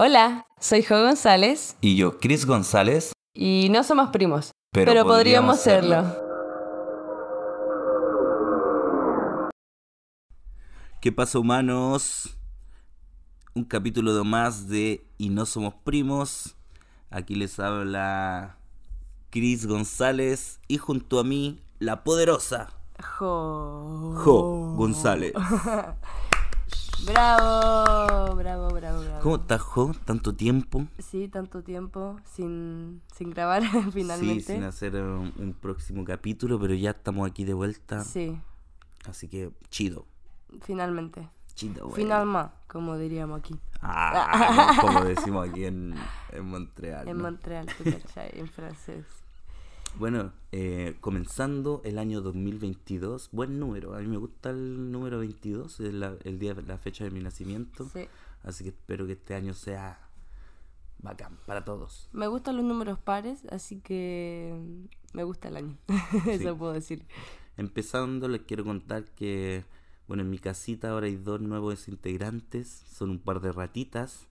Hola, soy Jo González Y yo, Chris González. y no somos primos, Pero pero, podríamos podríamos serlo. ¿Qué pasa, humanos? Un capítulo de más de Y no somos primos. Aquí les habla Chris González y junto a mí, la poderosa Jo. Jo González. Bravo, bravo, bravo, bravo. ¿Cómo estás, Jo? ¿Tanto tiempo? Sí, tanto tiempo sin, sin grabar Sí, finalmente. sin hacer un, un próximo capítulo, pero ya estamos aquí de vuelta. Sí, Así que, chido. finalmente. Chido, güey. Final más, como diríamos aquí. Ah, como decimos aquí en, en Montreal. En ¿no? Montreal, ¿tú cachai? en francés. Bueno, eh, comenzando el año 2022, buen número, a mí me gusta el número 22, es la, el día, la fecha de mi nacimiento, Sí. así que espero que este año sea bacán para todos. Me gustan los números pares, así que me gusta el año. Eso puedo decir. Empezando, les quiero contar que, bueno, en mi casita ahora hay dos nuevos integrantes, son un par de ratitas,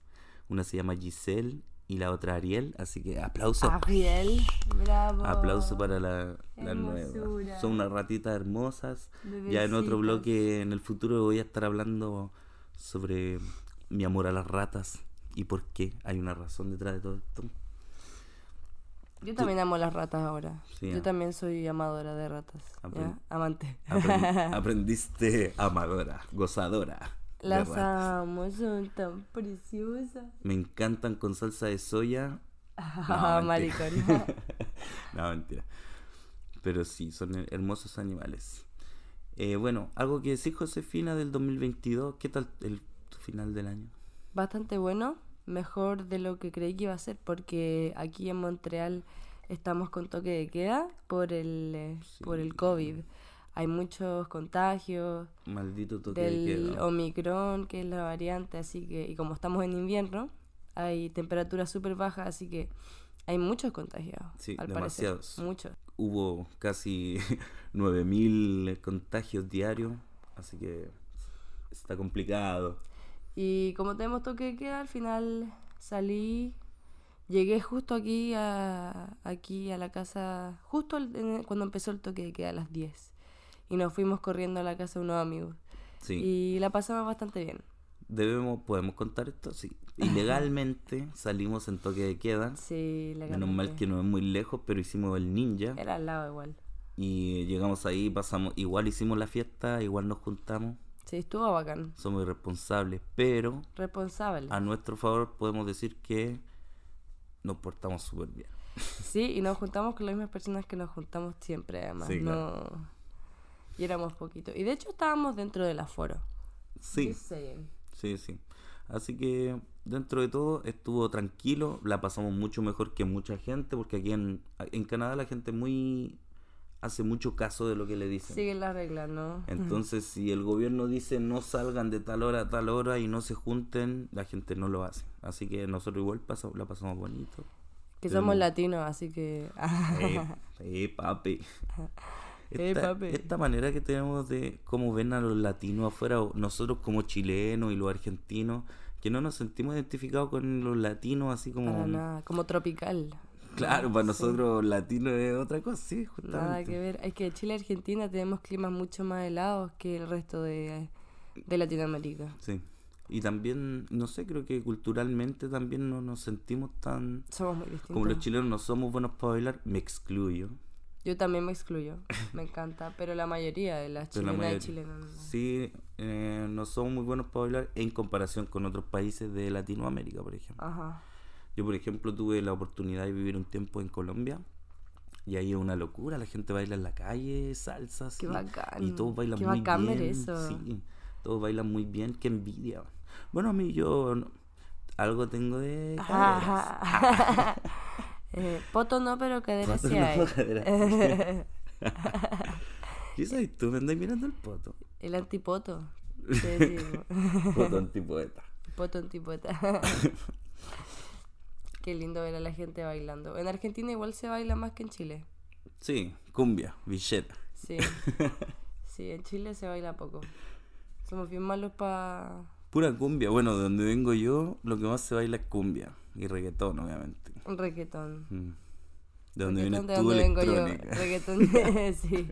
una se llama Giselle y la otra Ariel, así que aplauso. Ariel, bravo. Aplauso para la, la nueva. Son unas ratitas hermosas. Ya en otro bloque en el futuro voy a estar hablando sobre mi amor a las ratas y por qué hay una razón detrás de todo esto. Yo también amo las ratas ahora. Sí, Yo ah. también soy amadora de ratas. Amante. Aprend- aprendiste amadora, gozadora. Las amo, son tan preciosas. Me encantan con salsa de soya. Ah, mentira. maricón. no, mentira. Pero sí, son her- hermosos animales. Eh, bueno, algo que decir Josefina del 2022. ¿Qué tal el final del año? Bastante bueno. Mejor de lo que creí que iba a ser porque aquí en Montreal estamos con toque de queda por el, eh, por el COVID. Hay muchos contagios Maldito toque de del queda. Omicron, que es la variante, así que, y como estamos en invierno, hay temperaturas súper bajas, así que hay muchos contagiados. Sí, al demasiados. parecer. Muchos. Hubo casi 9000 contagios diarios, así que está complicado. Y como tenemos toque de queda, al final salí, llegué justo aquí a, aquí a la casa, justo en- cuando empezó el toque de queda a las 10. Y nos fuimos corriendo a la casa de unos amigos. Sí, Y la pasamos bastante bien. debemos, podemos contar esto, sí. Ilegalmente salimos en toque de queda. Sí, Menos mal legalmente. que no es muy lejos, pero hicimos el ninja. Era al lado igual. Y llegamos ahí, pasamos, igual hicimos la fiesta, igual nos juntamos. Sí, estuvo bacán. Somos irresponsables, pero Responsable. a nuestro favor podemos decir que nos portamos súper bien. Sí, y nos juntamos con las mismas personas que nos juntamos siempre, además. Sí, no... Y éramos poquitos. Y de hecho estábamos dentro del aforo. Sí, sí, sí. Así que dentro de todo estuvo tranquilo, la pasamos mucho mejor que mucha gente, porque aquí en, en Canadá la gente muy hace mucho caso de lo que le dicen. Siguen las reglas, ¿no? Entonces, si el gobierno dice no salgan de tal hora a tal hora y no se junten, la gente no lo hace. Así que nosotros igual pasamos, la pasamos bonito. Que Sí, somos no. latinos, así que... Eh, eh, papi. Eh, Esta, manera que tenemos de cómo ven a los latinos afuera, nosotros como chilenos y los argentinos, que no nos sentimos identificados con los latinos, así como... Para nada, como tropical. Claro, para Sí. nosotros latinos es otra cosa, sí, justamente. Nada que ver. Es que Chile y Argentina tenemos climas mucho más helados que el resto de, de Latinoamérica. Sí. Y también, no sé, creo que culturalmente también no nos sentimos tan... Somos muy distintos. Como los chilenos no somos buenos para bailar, me excluyo. Yo también me excluyo. Me encanta. Pero la mayoría de las Pero la chilenas y chilenos. no. Sí, eh, no somos muy buenos para bailar en comparación con otros países de Latinoamérica, por ejemplo. Ajá. Yo, por ejemplo, tuve la oportunidad de vivir un tiempo en Colombia y ahí es una locura. La gente baila en la calle, salsa, Qué así, bacán. Y todos bailan Qué muy bacán bien. eso. Sí, todos bailan muy bien. Qué envidia. Bueno, a mí yo no- algo tengo de. Ajá. Eh, poto no, pero cadera Poto sí no, hay. cadera ¿Qué sabes tú? Me andas mirando el poto. El antipoto. Poto antipoeta. Poto antipoeta. Qué lindo ver a la gente bailando. En Argentina igual se baila más que en Chile. Sí, cumbia, villeta. Sí. Sí, en Chile se baila poco. Somos bien malos para Pura cumbia. Bueno, de donde vengo yo, lo que más se baila es cumbia. Y reggaetón, obviamente. Un reggaetón. Mm. De donde vienes de tú, donde vengo yo. electrónica. Reggaetón, sí.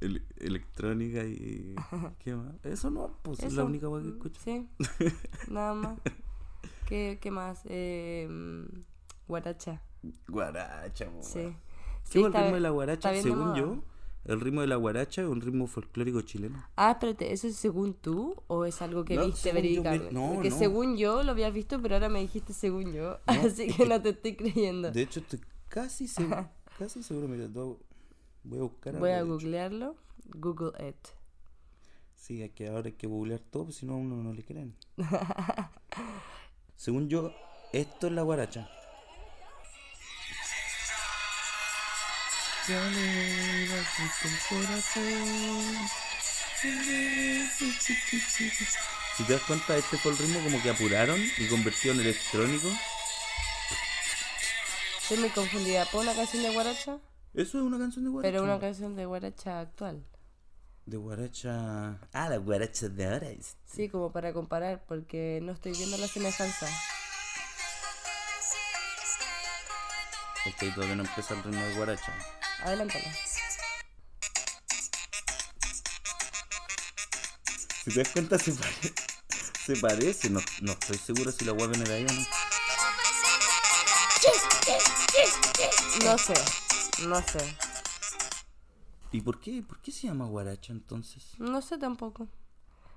El- electrónica y. ¿Qué más? Eso no, pues es la Eso, única cosa que mm, escucho. Sí, nada más. ¿Qué, qué más? Eh, guaracha, Guaracha, po, sí. Sí, ¿Qué fue el ritmo de la guaracha? Según yo, el ritmo de la guaracha es un ritmo folclórico chileno. Ah, espérate, ¿eso es según tú o es algo que No, viste verídicamente? no, Porque no. según yo lo habías visto, pero ahora me dijiste según yo, así que no te estoy creyendo. De hecho, estoy casi seguro. casi seguro, mira, voy a buscar Voy a googlearlo. Google it. Sí, es que ahora hay que googlear todo, porque si no a uno no le creen. Según yo, esto es la guaracha. Si te das cuenta, este fue el ritmo como que apuraron y convirtieron en electrónico. Estoy muy confundida. ¿Por una canción de guaracha? Eso es una canción de guaracha. Pero una canción de guaracha actual. De guaracha. Ah, la guaracha de ahora. es- Sí, como para comparar, porque no estoy viendo la semejanza. Ok, todavía no empieza el ritmo de guaracha. Adelántalo. Si te das cuenta, se, pare- se parece. No, no estoy seguro si la web viene de ahí o no. No sé, no sé. ¿Y por qué? ¿Por qué se llama guaracha entonces? No sé tampoco.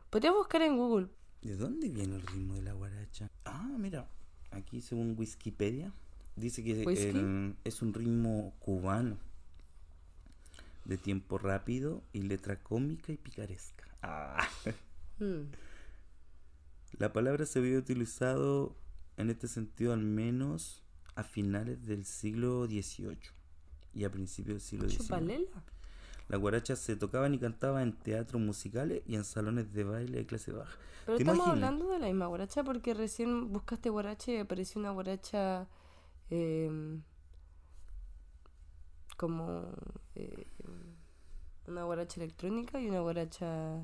Podría buscar en Google. ¿De dónde viene el ritmo de la guaracha? Ah, mira. Aquí según Wikipedia dice que el- es un ritmo cubano. De tiempo rápido y letra cómica y picaresca. Ah. Mm. La palabra se había utilizado en este sentido al menos a finales del siglo XVIII y a principios del siglo XIX. ¿Chupalela? La guaracha se tocaban y cantaban en teatros musicales y en salones de baile de clase baja. Pero ¿Te estamos imaginas? hablando de la misma guaracha porque recién buscaste guaracha y apareció una guaracha eh, como eh, una guaracha electrónica y una guaracha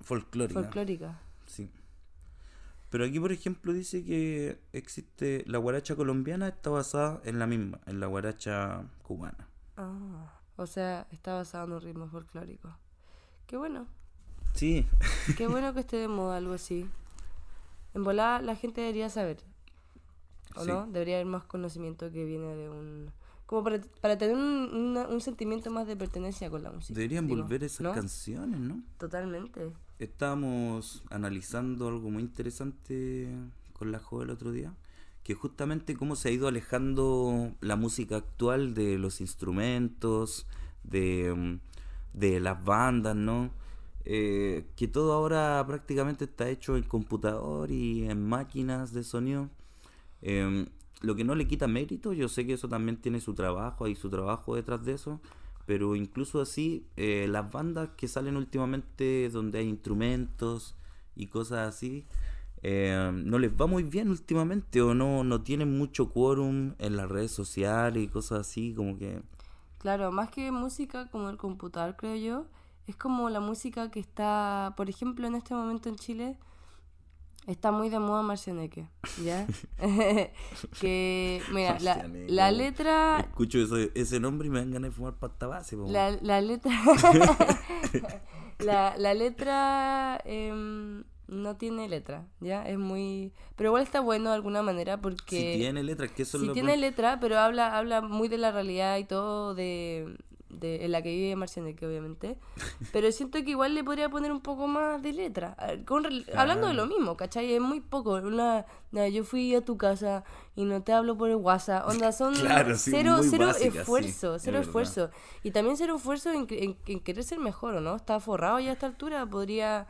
Folclórica. folclórica. Sí. Pero aquí, por ejemplo, dice que existe la guaracha colombiana está basada en la misma, en la guaracha cubana. Ah, o sea, está basado en un ritmo folclórico. Qué bueno, Sí, qué bueno que esté de moda algo así. En volada la gente debería saber, ¿o Sí. no? Debería haber más conocimiento que viene de un... Como para, para tener un, una- un sentimiento más de pertenencia con la música. deberían digo, volver esas ¿no? canciones, ¿no? Totalmente. Estábamos analizando algo muy interesante con la joven el otro día, que justamente cómo se ha ido alejando la música actual de los instrumentos, de, de las bandas, ¿no? Eh, que todo ahora prácticamente está hecho en computador y en máquinas de sonido. Em, lo que no le quita mérito, yo sé que eso también tiene su trabajo, hay su trabajo detrás de eso, pero incluso así, eh, las bandas que salen últimamente donde hay instrumentos y cosas así, eh, no les va muy bien últimamente o no, no tienen mucho quórum en las redes sociales y cosas así, como que... Claro, más que música como el computador, creo yo, es como la música que está, por ejemplo, en este momento en Chile, está muy de moda Marcianeque, ¿ya? que, mira, la, letra, Escucho ese, ese nombre y me dan ganas de fumar pasta base. la, la letra, la, la letra em, no tiene letra, ¿ya? Es muy, pero igual está bueno de alguna manera porque... Si tiene letras, que eso lo tiene letra, pero habla, habla muy de la realidad y todo de, de en la que vive Marcianeque, obviamente. Pero siento que igual le podría poner un poco más de letra. A ver, con Hablando de lo mismo, ¿cachai? Es muy poco. Una, yo fui a tu casa y no te hablo por el WhatsApp. Onda, son Claro, sí, cero, cero básica, sí, esfuerzo, es cero verdad. esfuerzo. Y también cero esfuerzo en, en- en querer ser mejor, ¿o no? Está forrado ya a esta altura, podría...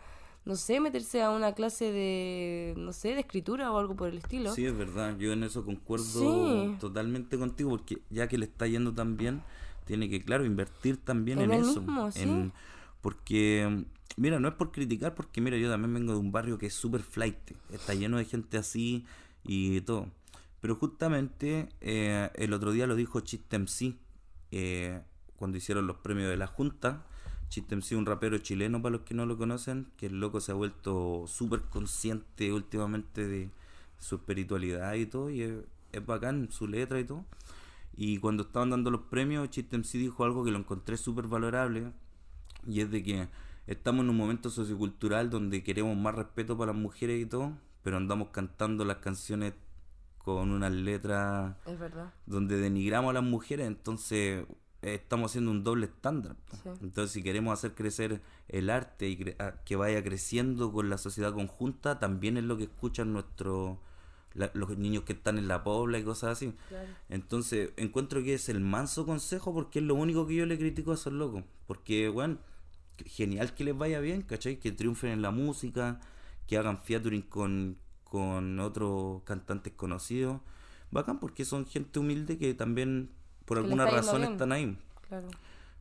No sé, meterse a una clase de, no sé, de escritura o algo por el estilo. Sí, es verdad, yo en eso concuerdo Sí. totalmente contigo, porque ya que le está yendo tan bien, tiene que, claro, invertir también en, eso. mismo, sí. en- porque, mira, no es por criticar, porque mira, yo también vengo de un barrio que es súper flight, está lleno de gente así y todo. Pero justamente eh, el otro día lo dijo Chiste MC, eh, cuando hicieron los premios de la Junta. Chiste MC, un rapero chileno para los que no lo conocen, que el loco se ha vuelto súper consciente últimamente de su espiritualidad y todo, y es, es bacán su letra y todo. Y cuando estaban dando los premios, Chiste MC dijo algo que lo encontré súper valorable, y es de que estamos en un momento sociocultural donde queremos más respeto para las mujeres y todo, pero andamos cantando las canciones con unas letras Es verdad. donde denigramos a las mujeres, entonces eh, estamos haciendo un doble estándar. Sí. Entonces, si queremos hacer crecer el arte y cre- a- que vaya creciendo con la sociedad conjunta, también es lo que escuchan nuestros la- los niños que están en la pobla y cosas así. Claro. Entonces, encuentro que es el manso consejo porque es lo único que yo le critico a esos locos. Porque, bueno, genial que les vaya bien, ¿cachai? Que triunfen en la música, que hagan featuring con, con otros cantantes conocidos. Bacán porque son gente humilde que también por Que alguna razón bien. están ahí. Claro.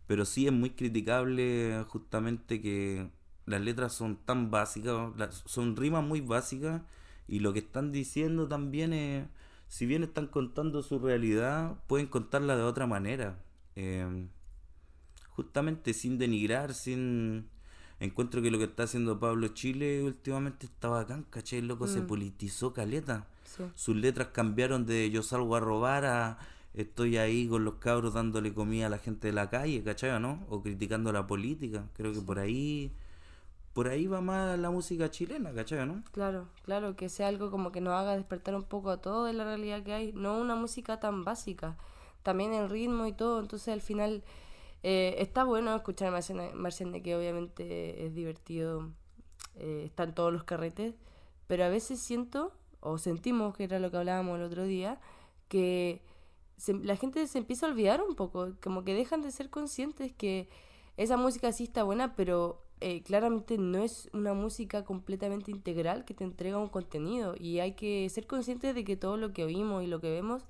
Pero sí es muy criticable justamente que las letras son tan básicas, son rimas muy básicas y lo que están diciendo también es, si bien están contando su realidad, pueden contarla de otra manera. Eh, justamente sin denigrar, sin... Encuentro que lo que está haciendo Pablo Chile últimamente está bacán, ¿cachai? El loco se Mm. politizó caleta Sí. sus letras cambiaron de yo salgo a robar a estoy ahí con los cabros dándole comida a la gente de la calle, ¿cachai no? O criticando la política. Creo que por ahí por ahí va más la música chilena, ¿cachai no? Claro, claro, que sea algo como que nos haga despertar un poco a todo de la realidad que hay, no una música tan básica, también el ritmo y todo, entonces al final eh, está bueno escuchar Marciane, que obviamente es divertido, eh, está en todos los carretes, pero a veces siento, o sentimos que era lo que hablábamos el otro día, que la gente se empieza a olvidar un poco, como que dejan de ser conscientes que esa música sí está buena, pero eh, claramente no es una música completamente integral que te entrega un contenido y hay que ser conscientes de que todo lo que oímos y lo que vemos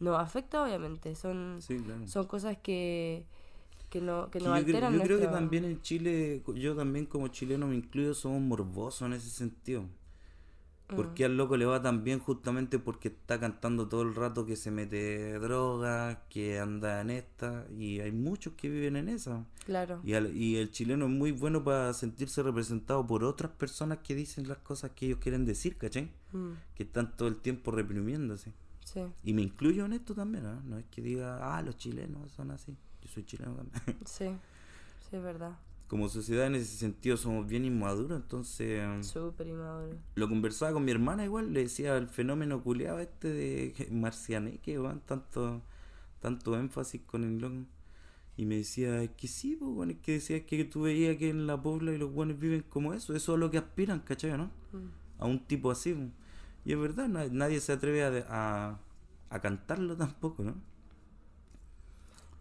nos afecta obviamente, son, Sí, claro. son cosas que, que, no, que nos yo, creo, alteran yo creo que nuestro- también en Chile, yo también como chileno me incluyo, somos morbosos en ese sentido. Mm. ¿Por qué al loco le va tan bien justamente porque está cantando todo el rato que se mete droga, que anda en esta? Y hay muchos que viven en esa. Claro, Y, al- y el chileno es muy bueno para sentirse representado por otras personas que dicen las cosas que ellos quieren decir, ¿cachai? Mm, Que están todo el tiempo reprimiéndose. sí, Y me incluyo en esto también, ¿ah? No es que diga, ah, los chilenos son así. Yo soy chileno también. sí, sí es verdad, Como sociedad en ese sentido somos bien inmaduros, entonces... súper inmaduro. Lo conversaba con mi hermana igual, le decía el fenómeno culeado este de que- Marcianeque, weón, tanto, tanto énfasis con el loco. Y me decía, es que sí, pues, weón, es que decía que tú veías que en la pobla y los buenos viven como eso, eso es lo que aspiran, ¿cachai, no? Mm. A un tipo así, pues. Y es verdad, na- nadie se atreve a, a cantarlo tampoco, ¿no?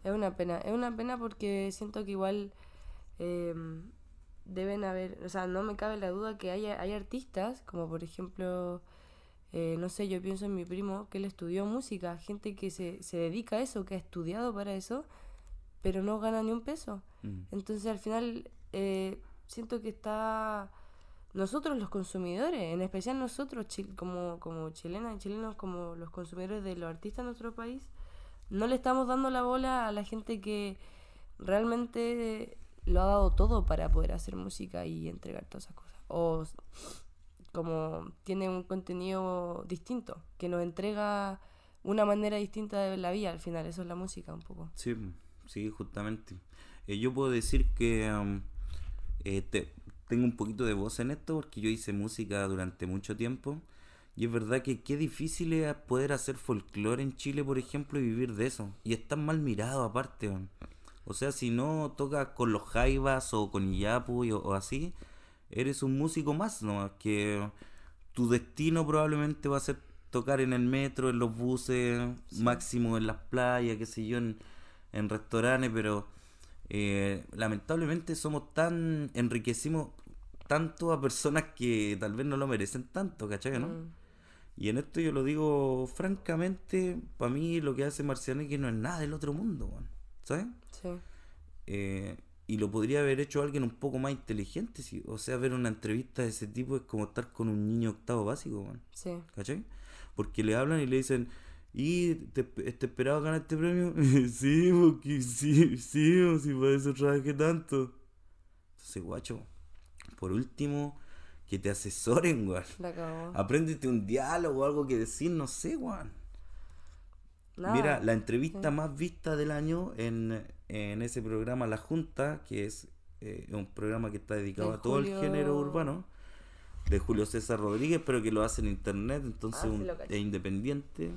Es una pena, es una pena porque siento que igual em, deben haber, o sea, no me cabe la duda que haya, hay artistas, como por ejemplo, eh, no sé, yo pienso en mi primo, que él estudió música, gente que se, se dedica a eso, que ha estudiado para eso, pero no gana ni un peso. Mm. Entonces al final eh, siento que está nosotros los consumidores, en especial nosotros chi- como, como chilenas y chilenos, como los consumidores de los artistas de nuestro país, no le estamos dando la bola a la gente que realmente lo ha dado todo para poder hacer música y entregar todas esas cosas. O como tiene un contenido distinto, que nos entrega una manera distinta de ver la vida al final, eso es la música un poco. Sí, sí, justamente. Eh, yo puedo decir que um, eh, te- tengo un poquito de voz en esto porque yo hice música durante mucho tiempo y es verdad que qué difícil es poder hacer folclore en Chile, por ejemplo, y vivir de eso. Y es tan mal mirado aparte. weón. O sea, si no tocas con los jaivas o con Iyapu y- o, así, eres un músico más, ¿no? Que tu destino probablemente va a ser tocar en el metro, en los buses, máximo en las playas, qué sé yo, en, en restaurantes, pero eh, lamentablemente somos tan, enriquecimos tanto a personas que tal vez no lo merecen tanto, ¿cachai? ¿no? Mm, Y en esto yo lo digo francamente, para mí lo que hace Marcianeque no es nada del otro mundo, weón, ¿sabes? sí, Eh, y lo podría haber hecho alguien un poco más inteligente, sí. O sea, ver una entrevista de ese tipo es como estar con un niño octavo básico, weón. sí. ¿Cachai? Porque le hablan y le dicen, ¿y te, te esperabas ganar este premio? sí, porque sí, sí, o si para eso trabajé tanto. Entonces, guacho, por último, que te asesoren, weón. Apréndete un diálogo, algo que decir, no sé, weón. Mira, la entrevista más vista del año en, en ese programa La Junta, que es eh, un programa que está dedicado De a todo Julio- el género urbano, de Julio César Rodríguez, pero que lo hace en internet, entonces Ah, un- es independiente.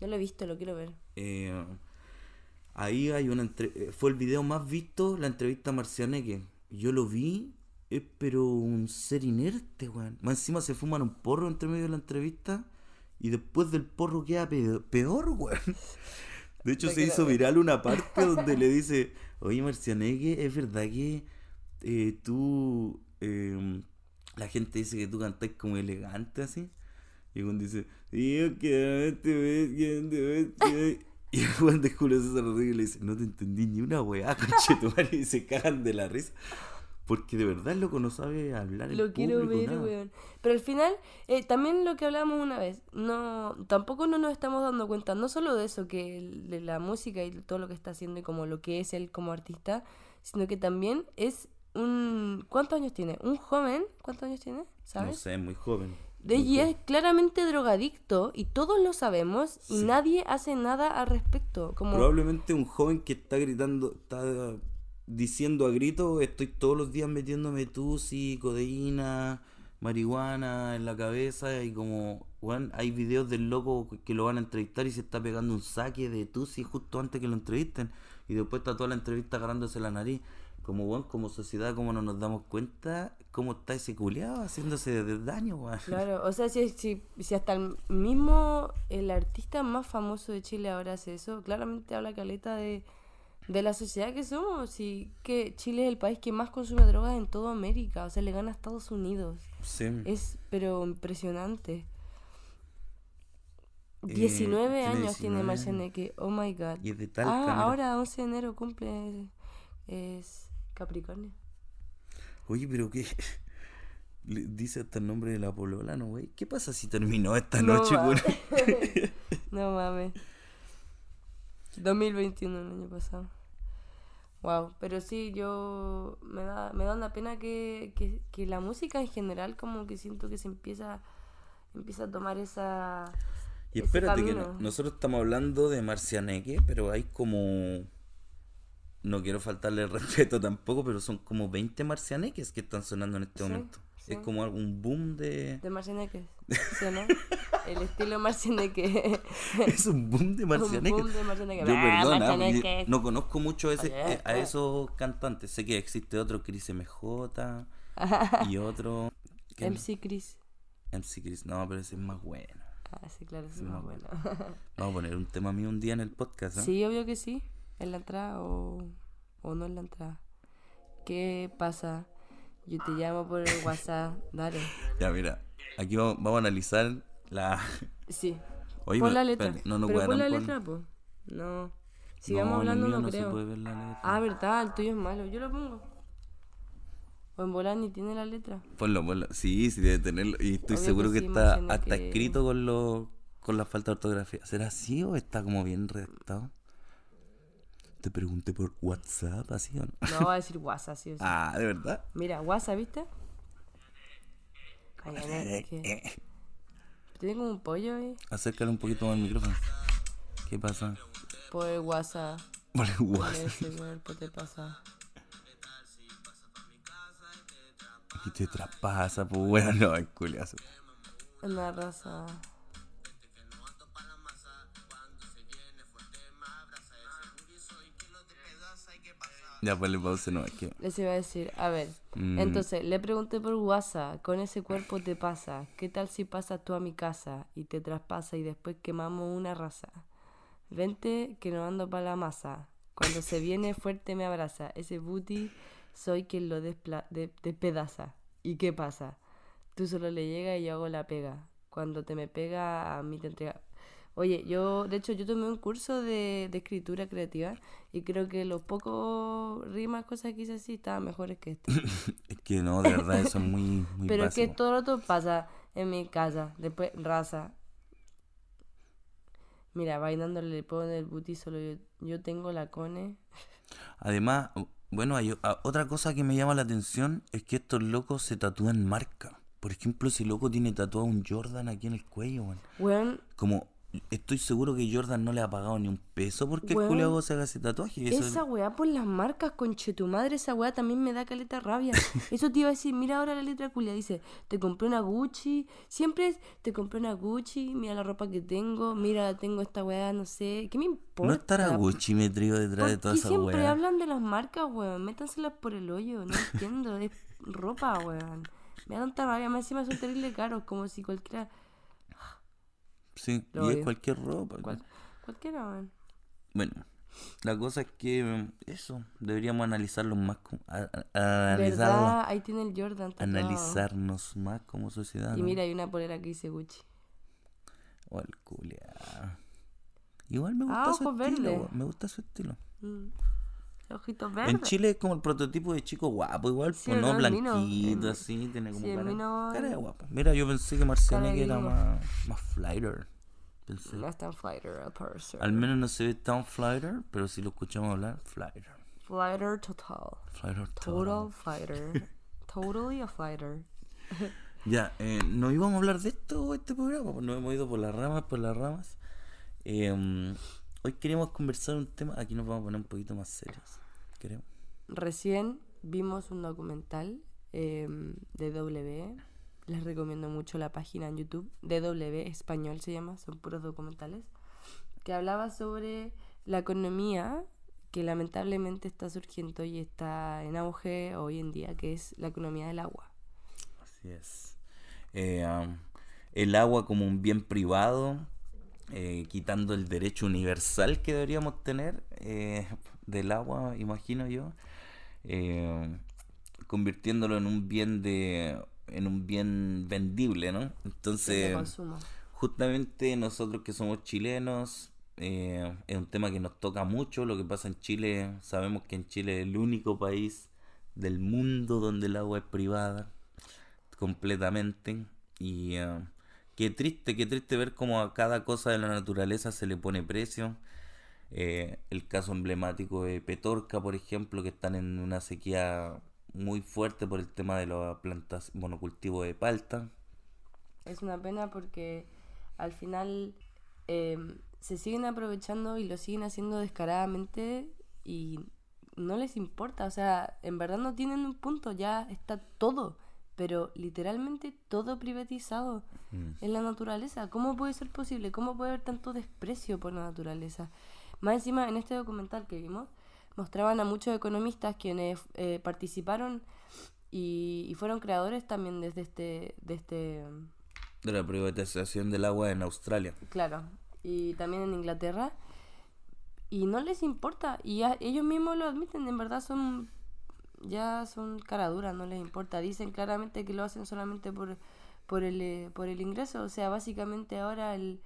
Yo lo he visto, lo quiero ver. Eh, ahí hay una entre- eh, fue el video más visto, la entrevista a Marcianeque. Yo lo vi, es pero un ser inerte, weón. Más encima se fuman un porro entre medio de la entrevista y después del porro queda pe- peor, weón. De hecho, Te se hizo viral una parte donde le dice, oye Marcianeque, ¿es verdad que eh, tú... eh, la gente dice que tú cantás como elegante así? Y Juan dice, yo que te ves, que te ves, que-". Y el Juan de Julio César Rodríguez le dice, no te entendí ni una weá, conchetumare, y se cagan de la risa. Porque de verdad loco no sabe hablar en Lo quiero público, ver, nada. weón. Pero al final, eh, también lo que hablábamos una vez, no, tampoco no nos estamos dando cuenta, no solo de eso, que el- de la música y todo lo que está haciendo y como lo que es él como artista, sino que también es un... ¿Cuántos años tiene? ¿Un joven? ¿Cuántos años tiene? No ¿Sabes? sé, muy joven. De muy y es joven. claramente drogadicto y todos lo sabemos y Sí. nadie hace nada al respecto. Como... Probablemente un joven que está gritando, está diciendo a gritos, estoy todos los días metiéndome tusi, codeína, marihuana en la cabeza y como, weón, hay videos del loco que lo van a entrevistar y se está pegando un saque de tusi justo antes que lo entrevisten y después está toda la entrevista agarrándose la nariz. Como, weón, como sociedad, como no nos damos cuenta, cómo está ese culeado haciéndose de daño. Claro, o sea, si, si, si hasta el mismo, el artista más famoso de Chile ahora hace eso, claramente habla caleta de, de la sociedad que somos y que Chile es el país que más consume drogas en toda América, o sea, le gana a Estados Unidos. Sí. Es, pero impresionante. Eh, 19 tiene años 19 tiene. Marcianeque, oh my god. Y es de Talca, ah, ahora 11 de enero cumple, es Capricornio. Oye, pero qué. Le dice hasta el nombre de la polola, ¿no, güey? ¿Qué pasa si terminó esta No noche, güey? no mames. 2021, el año pasado. Wow, pero sí, yo me da, me da una pena que, que, que la música en general como que siento que se empieza, empieza a tomar esa... Y ese espérate que no- nosotros estamos hablando de Marcianeque, pero hay como. No quiero faltarle el respeto tampoco, pero son como 20 marcianeques que están sonando en este Sí, momento. sí. Es como un boom de. De Marcianeque, ¿sí no? El estilo Marcianeque. es un boom de Un marcianeques. boom de Marcianeque. Yo, Ah, perdona, Marcianeque. no conozco mucho ese, Oye, eh, a eh. esos cantantes. Sé que existe otro Chris MJ y otro. ¿quién? MC Chris. MC Chris. No, pero ese es más bueno. Ah, sí, claro, sí, Sí, más no. bueno. Vamos a poner un tema mío un día en el podcast, ¿eh? Sí, obvio que sí. En la entrada o, o no en la entrada. ¿Qué pasa? Yo te llamo por el WhatsApp. Dale. Ya, mira. Aquí vamos, vamos a analizar la. Sí. Oye, pon la letra. espérate, no, no, Pero pon la letra, pues. No. Sigamos No, hablando, no, se creo. puede ver la letra. Ah, verdad, el tuyo es malo. Yo lo pongo. O en volar ni tiene la letra. Ponlo, ponlo. Sí, sí, debe tenerlo. Y estoy Obvio seguro que que sí, está hasta que- escrito con lo, con la falta de ortografía. ¿Será así o está como bien redactado? Te pregunté por WhatsApp, ¿así o no? No va a decir WhatsApp, sí o sí. Ah, ¿de verdad? Mira, WhatsApp, ¿viste? Que- Tiene como un pollo ahí. Acércale un poquito más al micrófono. ¿Qué pasa? Por el WhatsApp. Por WhatsApp. ese cuerpo te pasa. Y te traspasa, pues bueno, no, es culiazo. Una raza. Ya ponle pausa, no, es que. Les iba a decir, a ver. Mm. Entonces, le pregunté por WhatsApp, con ese cuerpo te pasa. ¿Qué tal si pasas tú a mi casa y te traspasa y después quemamos una raza? Vente que no ando para la masa. Cuando se viene fuerte me abraza. Ese booty soy quien lo despla- de- despedaza. ¿Y qué pasa? Tú solo le llega y yo hago la pega. Cuando te me pega, a mí te entrega. Oye, yo, de hecho, yo tomé un curso de, de escritura creativa y creo que los pocos rimas, cosas que hice así, estaban mejores que este. Es que no, de verdad, eso es muy, muy Pero es que todo lo otro pasa en mi casa. Después, raza. Mira, bailándole le pone el booty solo yo, yo tengo la cone. Además, Bueno, hay a- otra cosa que me llama la atención es que estos locos se tatúan marca. Por ejemplo, ese loco tiene tatuado un Jordan aquí en el cuello, weón. Weón, Como, estoy seguro que Jordan no le ha pagado ni un peso porque Weón, el culiao se haga ese tatuaje. Eso esa weá por las marcas, conche tu madre, esa weá también me da caleta rabia. Eso te iba a decir, mira ahora la letra culia, dice, te compré una Gucci, siempre es, te compré una Gucci, mira la ropa que tengo, mira, tengo esta weá, no sé, ¿qué me importa? no estará Gucci metido detrás de ¿Por toda esa siempre weá. hablan de las marcas, weón? Métanselas por el hoyo, no entiendo, es ropa, weón. Me da tanta rabia, más encima son terrible caros, como si cualquiera, Sí, Lo y es cualquier ropa. cual- cualquiera, weón. Bueno, la cosa es que mm, eso, deberíamos analizarlo más, como- a- a- analizarlo, ¿Verdad? Ahí tiene el Jordan tatuado. analizarnos más como sociedad. Y ¿no? mira, hay una polera que dice Gucci. O el culiao. Igual me Ah, gusta su ojos estilo, verdes. weón, me gusta su estilo. Mm. Ojitos verdes. En Chile es como el prototipo de chico guapo, igual, Sí, pues no blanquito, así, tiene como sí, cara, Mino- cara de guapo. Mira, yo pensé que Marcianeque era más, más flighter. Pensé. No es tan fighter el person. Al menos no se ve tan flighter, pero si lo escuchamos hablar, flighter. Fighter total. Flighter Total fighter. Totally a fighter. Ya, eh, ¿no íbamos a hablar de esto este programa? Pues nos hemos ido por las ramas, por las ramas. Eh, mm, hoy queremos conversar un tema, aquí nos vamos a poner un poquito más serios. Queremos. Recién vimos un documental eh, de W. Les recomiendo mucho la página en YouTube. DW Español se llama, son puros documentales. Que hablaba sobre la economía que lamentablemente está surgiendo y está en auge hoy en día, que es la economía del agua. Así es. Eh, el agua como un bien privado, eh, quitando el derecho universal que deberíamos tener eh, del agua, imagino yo, eh, convirtiéndolo en un bien de en un bien vendible, ¿no? Entonces, justamente nosotros que somos chilenos, es un tema que nos toca mucho. Lo que pasa en Chile, sabemos que en Chile es el único país del mundo donde el agua es privada completamente. Y qué triste, qué triste ver cómo a cada cosa de la naturaleza se le pone precio. Eh, el caso emblemático de Petorca, por ejemplo, que están en una sequía muy fuerte por el tema de las plantas monocultivo de palta. Es una pena porque al final eh, se siguen aprovechando y lo siguen haciendo descaradamente y no les importa. O sea, en verdad no tienen un punto, ya está todo, pero literalmente todo privatizado en la naturaleza. ¿Cómo puede ser posible? ¿Cómo puede haber tanto desprecio por la naturaleza? Más encima, en este documental que vimos, mostraban a muchos economistas quienes eh, participaron y, y fueron creadores también desde este, de este de la privatización del agua en Australia. Claro, y también en Inglaterra. Y no les importa, y ya- ellos mismos lo admiten, en verdad son ya son cara dura, no les importa. Dicen claramente que lo hacen solamente por, por, el, eh, por el ingreso. O sea, básicamente ahora el,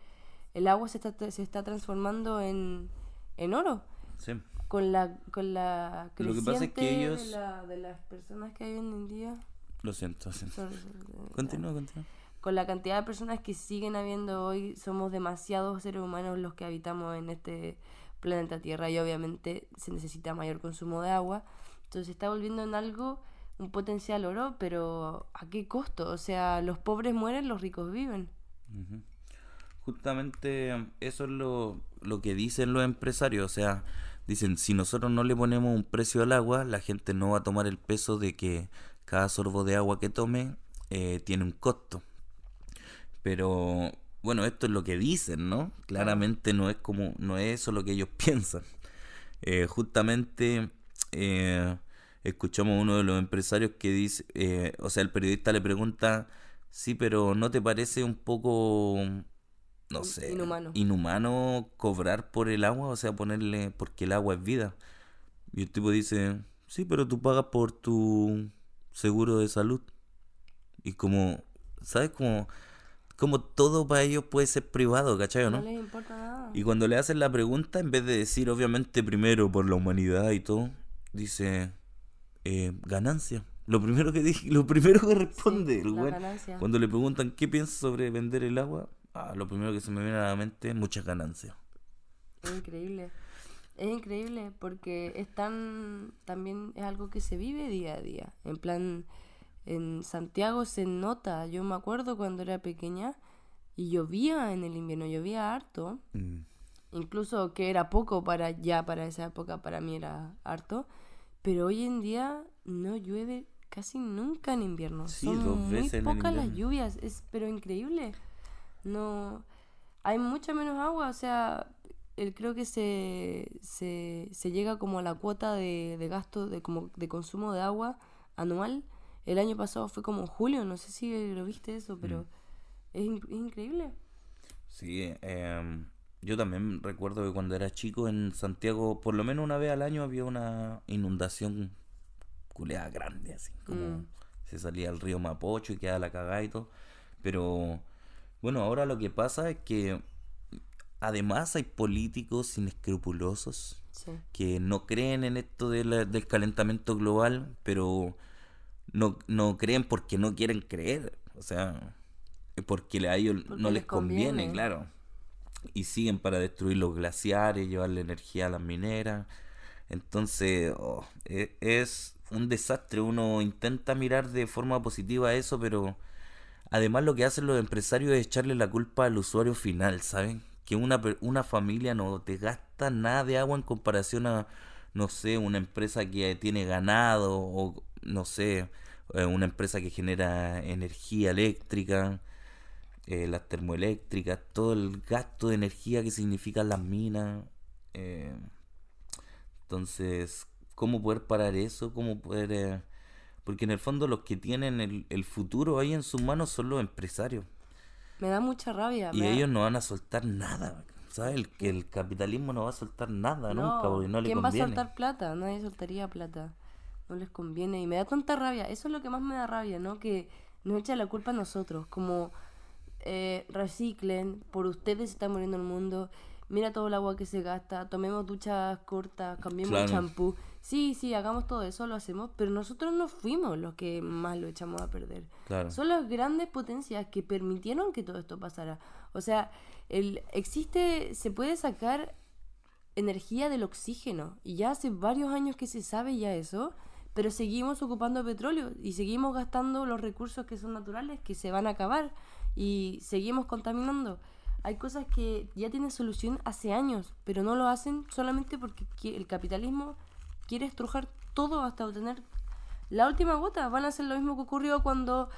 el agua se está, se está transformando en, en oro. Sí. Con la, con la Lo que creciente pasa es que ellos- de, la- de las personas que hay hoy en día. Lo siento. lo siento. Continúa, continúa. con la cantidad de personas que siguen habiendo hoy, somos demasiados seres humanos los que habitamos en este planeta Tierra y obviamente se necesita mayor consumo de agua. Entonces está volviendo en algo, un potencial oro, pero ¿a qué costo? O sea, los pobres mueren, los ricos viven. Justamente eso es lo, lo que dicen los empresarios. O sea, dicen, si nosotros no le ponemos un precio al agua, la gente no va a tomar el peso de que cada sorbo de agua que tome eh, tiene un costo. Pero bueno, esto es lo que dicen, ¿no? Claramente no es como, no es eso lo que ellos piensan. Eh, justamente eh, escuchamos a uno de los empresarios que dice, eh, o sea, el periodista le pregunta, sí, pero ¿no te parece un poco, no sé, inhumano. inhumano cobrar por el agua? O sea, ponerle, porque el agua es vida. Y el tipo dice, sí, pero tú pagas por tu seguro de salud. Y como, ¿sabes? Como, como todo para ellos puede ser privado, ¿cachai No no? les importa nada. Y cuando le hacen la pregunta, en vez de decir obviamente primero por la humanidad y todo, dice eh, ganancia. Lo primero que dije, lo primero que responde el güey. Cuando le preguntan qué piensa sobre vender el agua, ah, lo primero que se me viene a la mente es muchas ganancias. Es increíble. Es increíble porque es tan, también es algo que se vive día a día. En plan, en Santiago se nota. Yo me acuerdo cuando era pequeña y llovía en el invierno, llovía harto. Mm. Incluso que era poco para ya para esa época, para mí era harto. Pero hoy en día no llueve casi nunca en invierno. Sí, Son dos muy veces pocas las lluvias, es pero increíble. No hay mucha menos agua, o sea, el, creo que se, se, se llega como a la cuota de, de gasto de como de consumo de agua anual. El año pasado fue como julio, no sé si lo viste eso, pero Mm. es, es increíble. Sí, em, yo también recuerdo que cuando era chico en Santiago, por lo menos una vez al año había una inundación culeada grande, así como Mm. se salía el río Mapocho y quedaba la cagada y todo. Pero bueno, ahora lo que pasa es que además hay políticos inescrupulosos Sí. que no creen en esto de la- del calentamiento global, pero no, no creen porque no quieren creer. O sea, porque a ellos Porque no les les conviene, conviene. claro. Y siguen para destruir los glaciares, llevarle energía a las mineras. Entonces, oh, e- es un desastre. Uno intenta mirar de forma positiva eso, pero además lo que hacen los empresarios es echarle la culpa al usuario final, ¿saben? Que una, una familia no te gasta nada de agua en comparación a, no sé, una empresa que tiene ganado o, no sé, eh, una empresa que genera energía eléctrica, eh, las termoeléctricas, todo el gasto de energía que significan las minas. eh, entonces, ¿cómo poder parar eso? ¿Cómo poder...? eh, porque en el fondo los que tienen el, el futuro ahí en sus manos son los empresarios. Me da mucha rabia. Y me ellos no van a soltar nada. ¿Sabes? El, que el capitalismo no va a soltar nada nunca porque no le ¿Quién conviene. va a soltar plata? Nadie soltaría plata. No les conviene. Y me da tanta rabia. Eso es lo que más me da rabia, ¿no? Que nos echa la culpa a nosotros. Como eh, reciclen, por ustedes se está muriendo el mundo. Mira todo el agua que se gasta. Tomemos duchas cortas, cambiemos Claro. champú. Sí, sí, hagamos todo eso, lo hacemos. Pero nosotros no fuimos los que más lo echamos a perder. Claro. Son las grandes potencias que permitieron que todo esto pasara. O sea, el, existe, se puede sacar energía del oxígeno. Y ya hace varios años que se sabe ya eso, pero seguimos ocupando petróleo y seguimos gastando los recursos que son naturales, que se van a acabar, y seguimos contaminando. Hay cosas que ya tienen solución hace años, pero no lo hacen solamente porque el capitalismo quiere estrujar todo hasta obtener la última gota. Van a hacer lo mismo que ocurrió cuando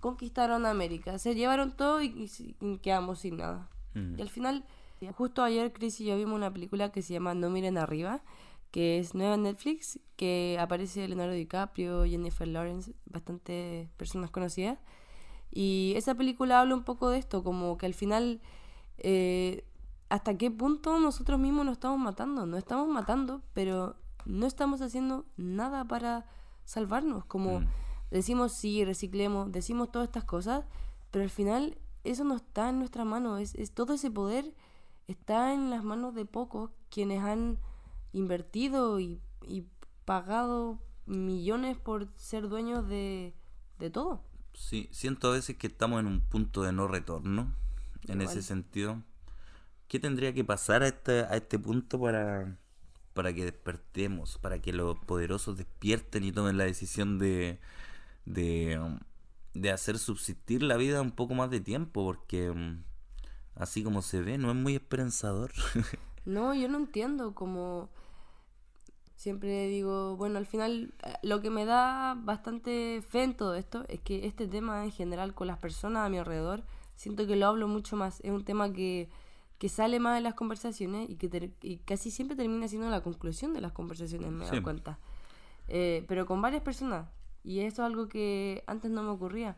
conquistaron América. Se llevaron todo y, y quedamos sin nada. Mm. Y al final, justo ayer Chris y yo vimos una película que se llama No miren arriba, que es nueva en Netflix, que aparece Leonardo DiCaprio, Jennifer Lawrence, bastante personas conocidas. Y esa película habla un poco de esto, como que al final, eh, hasta qué punto nosotros mismos nos estamos matando. No estamos matando, pero no estamos haciendo nada para salvarnos. Como Mm. decimos sí, reciclemos, decimos todas estas cosas, pero al final eso no está en nuestra mano. Es, es todo ese poder está en las manos de pocos quienes han invertido y, y pagado millones por ser dueños de, de todo. Sí, siento a veces que estamos en un punto de no retorno, en Igual. ese sentido. ¿Qué tendría que pasar a este, a este punto para, para que despertemos, para que los poderosos despierten y tomen la decisión de, de, de hacer subsistir la vida un poco más de tiempo? Porque um, así como se ve, no es muy esperanzador. No, yo no entiendo como siempre digo, bueno, al final eh, lo que me da bastante fe en todo esto es que este tema en general con las personas a mi alrededor, siento que lo hablo mucho más, es un tema que, que sale más de las conversaciones y que y casi siempre termina siendo la conclusión de las conversaciones, me dado cuenta. Eh, pero con varias personas, y eso es algo que antes no me ocurría.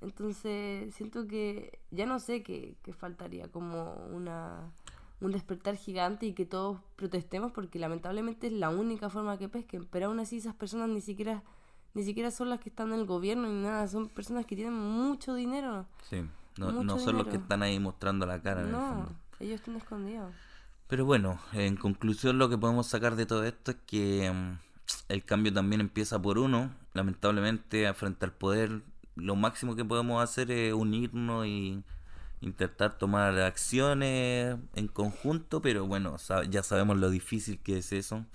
Entonces siento que ya no sé qué, qué faltaría, como una, un despertar gigante y que todos protestemos porque lamentablemente es la única forma que pesquen, pero aún así esas personas ni siquiera ni siquiera son las que están en el gobierno ni nada, son personas que tienen mucho dinero. Sí, no, no son los que están ahí mostrando la cara en el No, fondo. ellos están escondidos. Pero bueno, en conclusión lo que podemos sacar de todo esto es que mm, el cambio también empieza por uno. Lamentablemente, frente al poder, lo máximo que podemos hacer es unirnos y, intentar tomar acciones en conjunto, pero bueno, ya sabemos lo difícil que es eso.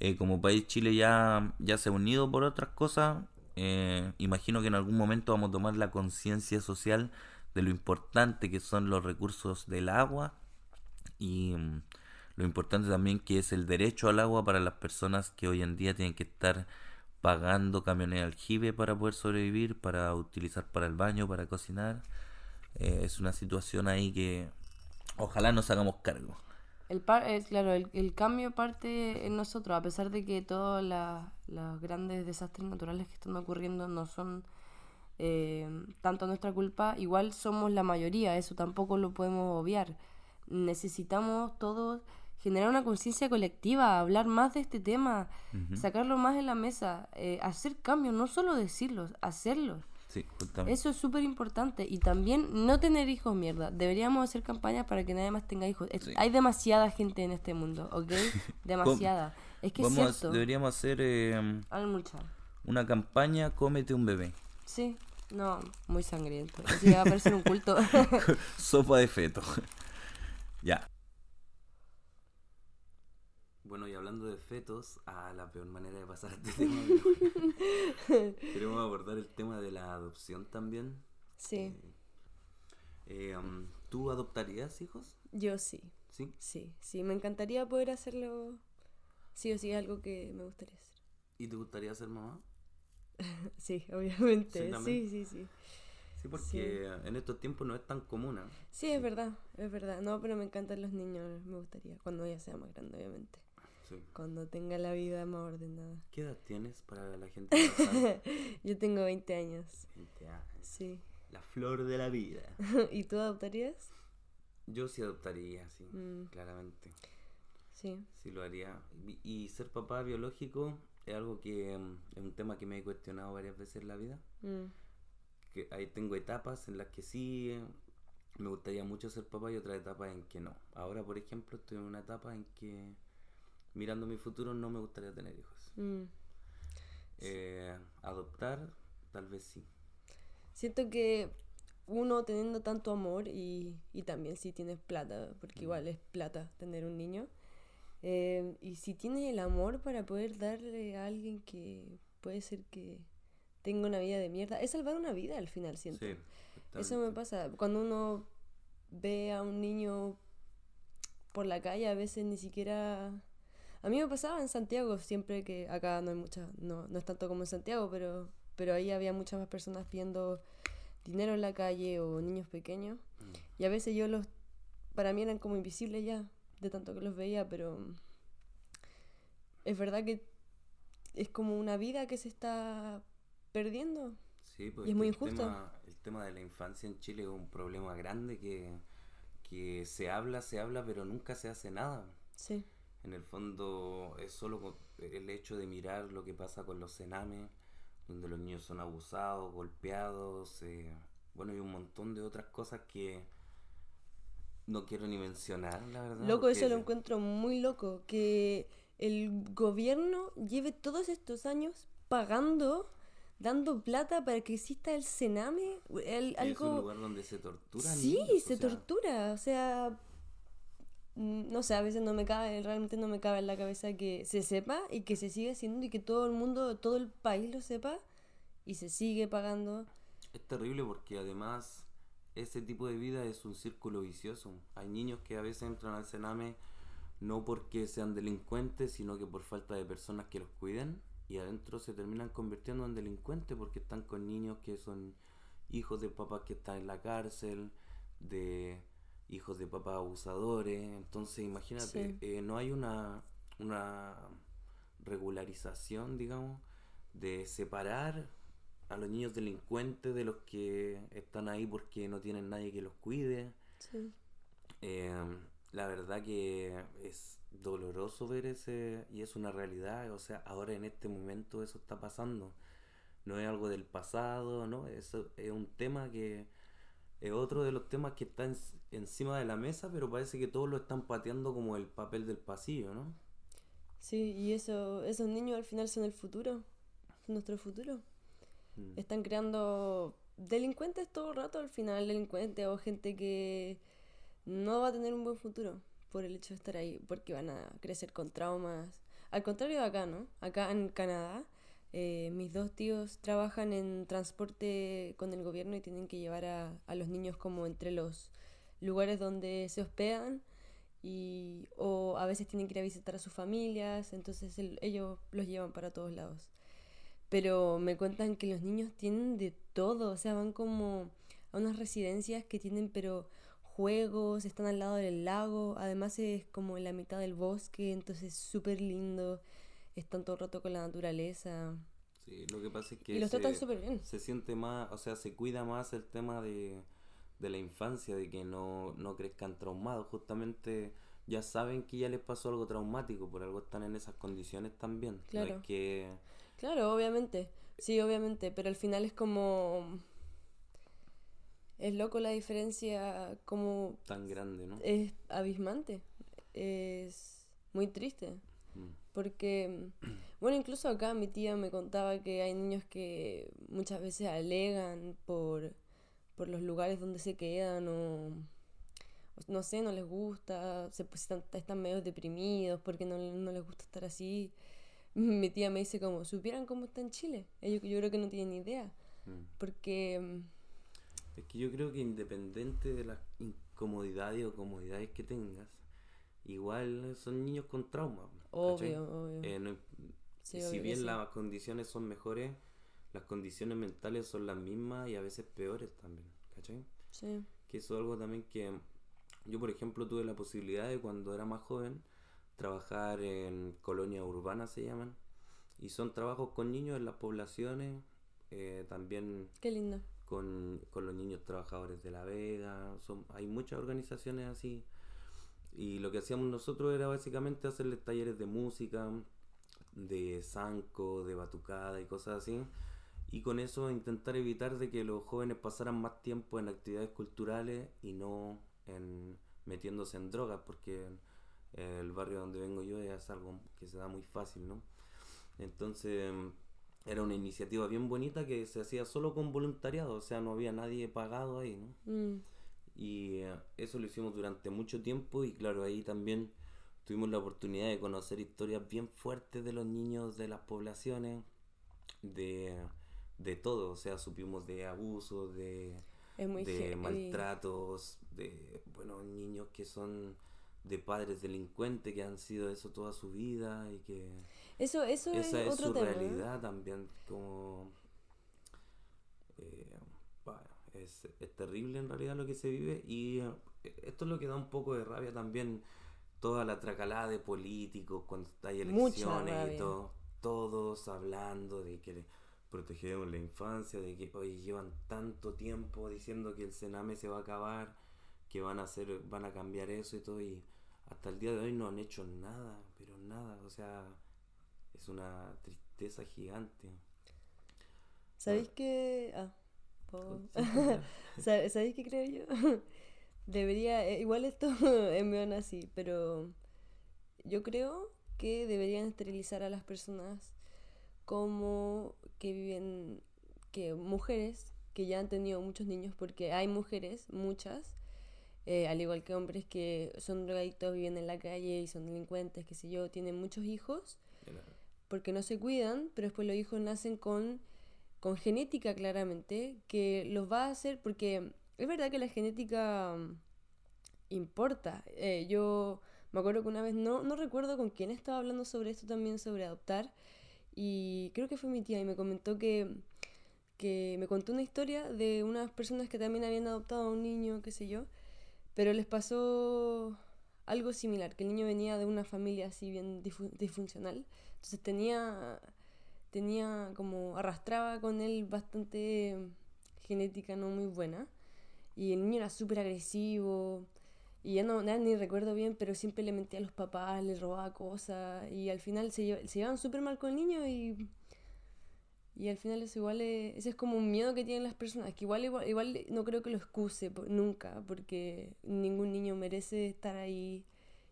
Eh, como país Chile ya, ya se ha unido por otras cosas. Eh, imagino que en algún momento vamos a tomar la conciencia social de lo importante que son los recursos del agua y mm, lo importante también que es el derecho al agua para las personas que hoy en día tienen que estar pagando camiones de aljibe para poder sobrevivir, para utilizar para el baño, para cocinar. Eh, es una situación ahí que ojalá nos hagamos cargo. El par- eh, claro, el, el cambio parte en nosotros, a pesar de que todos los grandes desastres naturales que están ocurriendo no son eh, tanto nuestra culpa, igual somos la mayoría, eso tampoco lo podemos obviar. Necesitamos todos generar una conciencia colectiva, hablar más de este tema, sacarlo más en la mesa, eh, hacer cambios, no solo decirlos, hacerlos. Sí, justamente. Eso es súper importante. Y también no tener hijos, mierda. Deberíamos hacer campañas para que nadie más tenga hijos. Es- Sí. Hay demasiada gente en este mundo, ¿ok? Demasiada. es que es Vamos a- cierto. deberíamos hacer eh, Hay mucha. una campaña Cómete un bebé. Sí. No, muy sangriento. Así que va a parecer un culto. Sopa de feto. ya. Bueno, y hablando de fetos, a la peor manera de pasar este tema. pero Queremos abordar el tema de la adopción también. sí. Eh, um, ¿Tú adoptarías hijos? Yo sí. Sí. Sí. Sí. Me encantaría poder hacerlo. Sí o sí, es algo que me gustaría hacer. ¿Y te gustaría ser mamá? Sí, obviamente. Sí, sí, sí. Sí, porque en estos tiempos no es tan común. ¿eh? Sí, es verdad, es verdad. No, pero me encantan los niños, me gustaría. Cuando ella sea más grande, obviamente. Sí. Cuando tenga la vida más ordenada. ¿Qué edad tienes para la gente? Yo tengo 20 años. 20 años. Sí. La flor de la vida. ¿Y tú adoptarías? Yo sí adoptaría, sí, Mm. claramente. Sí. Sí lo haría. Y, ser papá biológico es algo que mm, es un tema que me he cuestionado varias veces en la vida. Mm. Que ahí tengo etapas en las que sí me gustaría mucho ser papá y otras etapas en que no. Ahora, por ejemplo, estoy en una etapa en que mirando mi futuro no me gustaría tener hijos. Mm. Eh, adoptar, tal vez sí. Siento que uno teniendo tanto amor y, y también si tienes plata, porque igual es plata tener un niño, eh, y si tienes el amor para poder darle a alguien que puede ser que tenga una vida de mierda, es salvar una vida al final, siento. Sí. Eso me pasa. Cuando uno ve a un niño por la calle, a veces ni siquiera... A mí me pasaba en Santiago, siempre que acá no hay mucha, no, no es tanto como en Santiago, pero, pero ahí había muchas más personas pidiendo dinero en la calle o niños pequeños. Mm. Y a veces yo los, para mí eran como invisibles ya, de tanto que los veía, pero es verdad que es como una vida que se está perdiendo. Sí, Y es muy el injusto. Tema, el tema de la infancia en Chile es un problema grande que, que se habla, se habla, pero nunca se hace nada. Sí, En el fondo es solo el hecho de mirar lo que pasa con los cenames, donde los niños son abusados, golpeados, eh, bueno, y un montón de otras cosas que no quiero ni mencionar, la verdad. Loco, eso lo encuentro muy loco. Que el gobierno lleve todos estos años pagando, dando plata para que exista el Sename. El, Es un algo. lugar donde se tortura Sí, niños, o se sea, tortura. O sea. Mm, No sé, a veces no me cabe, realmente no me cabe en la cabeza que se sepa y que se siga haciendo y que todo el mundo, todo el país lo sepa y se sigue pagando. Es terrible porque además ese tipo de vida es un círculo vicioso. Hay niños que a veces entran al cename no porque sean delincuentes, sino que por falta de personas que los cuiden y adentro se terminan convirtiendo en delincuentes porque están con niños que son hijos de papás que están en la cárcel, de hijos de papás abusadores. Entonces imagínate, Sí. eh, no hay una, una regularización, digamos, de separar a los niños delincuentes de los que están ahí porque no tienen nadie que los cuide. Sí. Eh, la verdad que es doloroso ver ese y es una realidad, o sea, ahora en este momento eso está pasando. No es algo del pasado, ¿no? Eso es un tema que es otro de los temas que está en- encima de la mesa, pero parece que todos lo están pateando como el papel del pasillo, ¿no? Sí, y eso, esos niños al final son el futuro, nuestro futuro. Mm. Están creando delincuentes todo el rato al final, delincuentes o gente que no va a tener un buen futuro por el hecho de estar ahí, porque van a crecer con traumas. Al contrario de acá, ¿no? Acá en Canadá, eh, mis dos tíos trabajan en transporte con el gobierno y tienen que llevar a, los niños como entre los lugares donde se hospedan y, o a veces tienen que ir a visitar a sus familias, entonces ellos los llevan para todos lados. Pero me cuentan que los niños tienen de todo, o sea, van como a unas residencias que tienen pero juegos, están al lado del lago, además es como en la mitad del bosque, entonces es súper lindo, están todo el rato con la naturaleza. Sí, lo que pasa es que y los tratan súper bien. se siente más, o sea, se cuida más el tema de de la infancia, de que no, no crezcan traumados. Justamente ya saben que ya les pasó algo traumático, por algo están en esas condiciones también. Claro. que... Claro, obviamente. Sí, obviamente, pero al final es como... Es loco la diferencia como... Tan grande, ¿no? Es abismante. Es muy triste. Porque, bueno, incluso acá mi tía me contaba que hay niños que muchas veces alegan por por los lugares donde se quedan o no sé, no les gusta, se, pues, están, están medio deprimidos porque no, no, les gusta estar así. Mi tía me dice como, supieran cómo está en Chile. Ellos yo creo que no tienen ni idea. Mm. Porque... Es que yo creo que independiente de las incomodidades o comodidades que tengas, igual son niños con trauma. Obvio, obvio. Eh, si bien las condiciones son mejores, las condiciones mentales son las mismas y a veces peores también, ¿cachai? Sí. Que eso es algo también que yo, por ejemplo, tuve la posibilidad de cuando era más joven trabajar en colonias urbanas, se llaman, y son trabajos con niños en las poblaciones, eh, también... Qué lindo. Con, con, los niños trabajadores de La Vega, son, hay muchas organizaciones así. Y lo que hacíamos nosotros era básicamente hacerles talleres de música, de zanco, de batucada y cosas así y con eso intentar evitar de que los jóvenes pasaran más tiempo en actividades culturales y no en metiéndose en drogas porque el barrio donde vengo yo es algo que se da muy fácil, ¿no? Entonces era una iniciativa bien bonita que se hacía solo con voluntariado, o sea, no había nadie pagado ahí, ¿no? Mm. Y eh, eso lo hicimos durante mucho tiempo y claro, ahí también tuvimos la oportunidad de conocer historias bien fuertes de los niños de las poblaciones, de de todo, o sea, supimos de abusos, de, de maltratos, de, bueno, niños que son de padres delincuentes que han sido eso toda su vida y que eso eso esa es, su realidad también como eh, es, es, terrible en realidad lo que se vive y eh, esto es lo que da un poco de rabia también toda la tracalada de políticos cuando hay elecciones y todo todos hablando de que protegemos la infancia, de que hoy llevan tanto tiempo diciendo que el Sename se va a acabar, que van a hacer, van a cambiar eso y todo, y hasta el día de hoy no han hecho nada, pero nada, o sea, es una tristeza gigante. ¿Sabéis que... Ah, ¿Sabéis qué creo yo? Debería, eh, igual esto es medio así, pero yo creo que deberían esterilizar a las personas como que viven, que mujeres que ya han tenido muchos niños, porque hay mujeres, muchas, eh, al igual que hombres que son drogadictos, viven en la calle y son delincuentes, qué sé yo, tienen muchos hijos, porque no se cuidan, pero después los hijos nacen con, con genética claramente, que los va a hacer, porque es verdad que la genética mm, importa. Eh, yo me acuerdo que una vez, no, no recuerdo con quién estaba hablando sobre esto también, sobre adoptar, y creo que fue mi tía y me comentó que, que me contó una historia de unas personas que también habían adoptado a un niño, qué sé yo, pero les pasó algo similar, que el niño venía de una familia así bien disfuncional, entonces tenía, tenía como, arrastraba con él bastante genética no muy buena, y el niño era súper agresivo, y ya no, ni recuerdo bien, pero siempre le mentía a los papás, le robaba cosas. Y al final se, se llevaban súper mal con el niño y. Y al final es igual, ese es como un miedo que tienen las personas, que igual, igual, no creo que lo excuse nunca, porque ningún niño merece estar ahí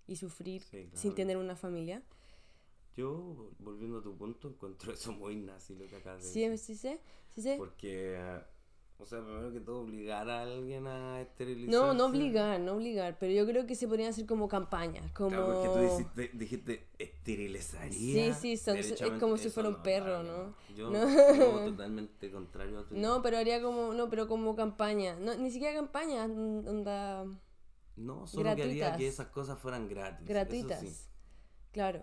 y sufrir sin tener una familia. Yo, volviendo a tu punto, encuentro eso muy nazi lo que acabas de decir. Sí, sí sí sé. Porque O sea, primero que todo, obligar a alguien a esterilizar. No, no obligar, no obligar, pero yo creo que se podrían hacer como campañas, como... Claro, porque tú dijiste, dijiste esterilizaría. Sí, sí, son- es como si fuera un no, perro, ¿no? Yo, No. yo totalmente contrario a tu No, pero haría como, no, pero como campaña, no, ni siquiera campaña, mm, onda, No, solo que haría que esas cosas fueran gratis. eso gratuitas. sí. Claro,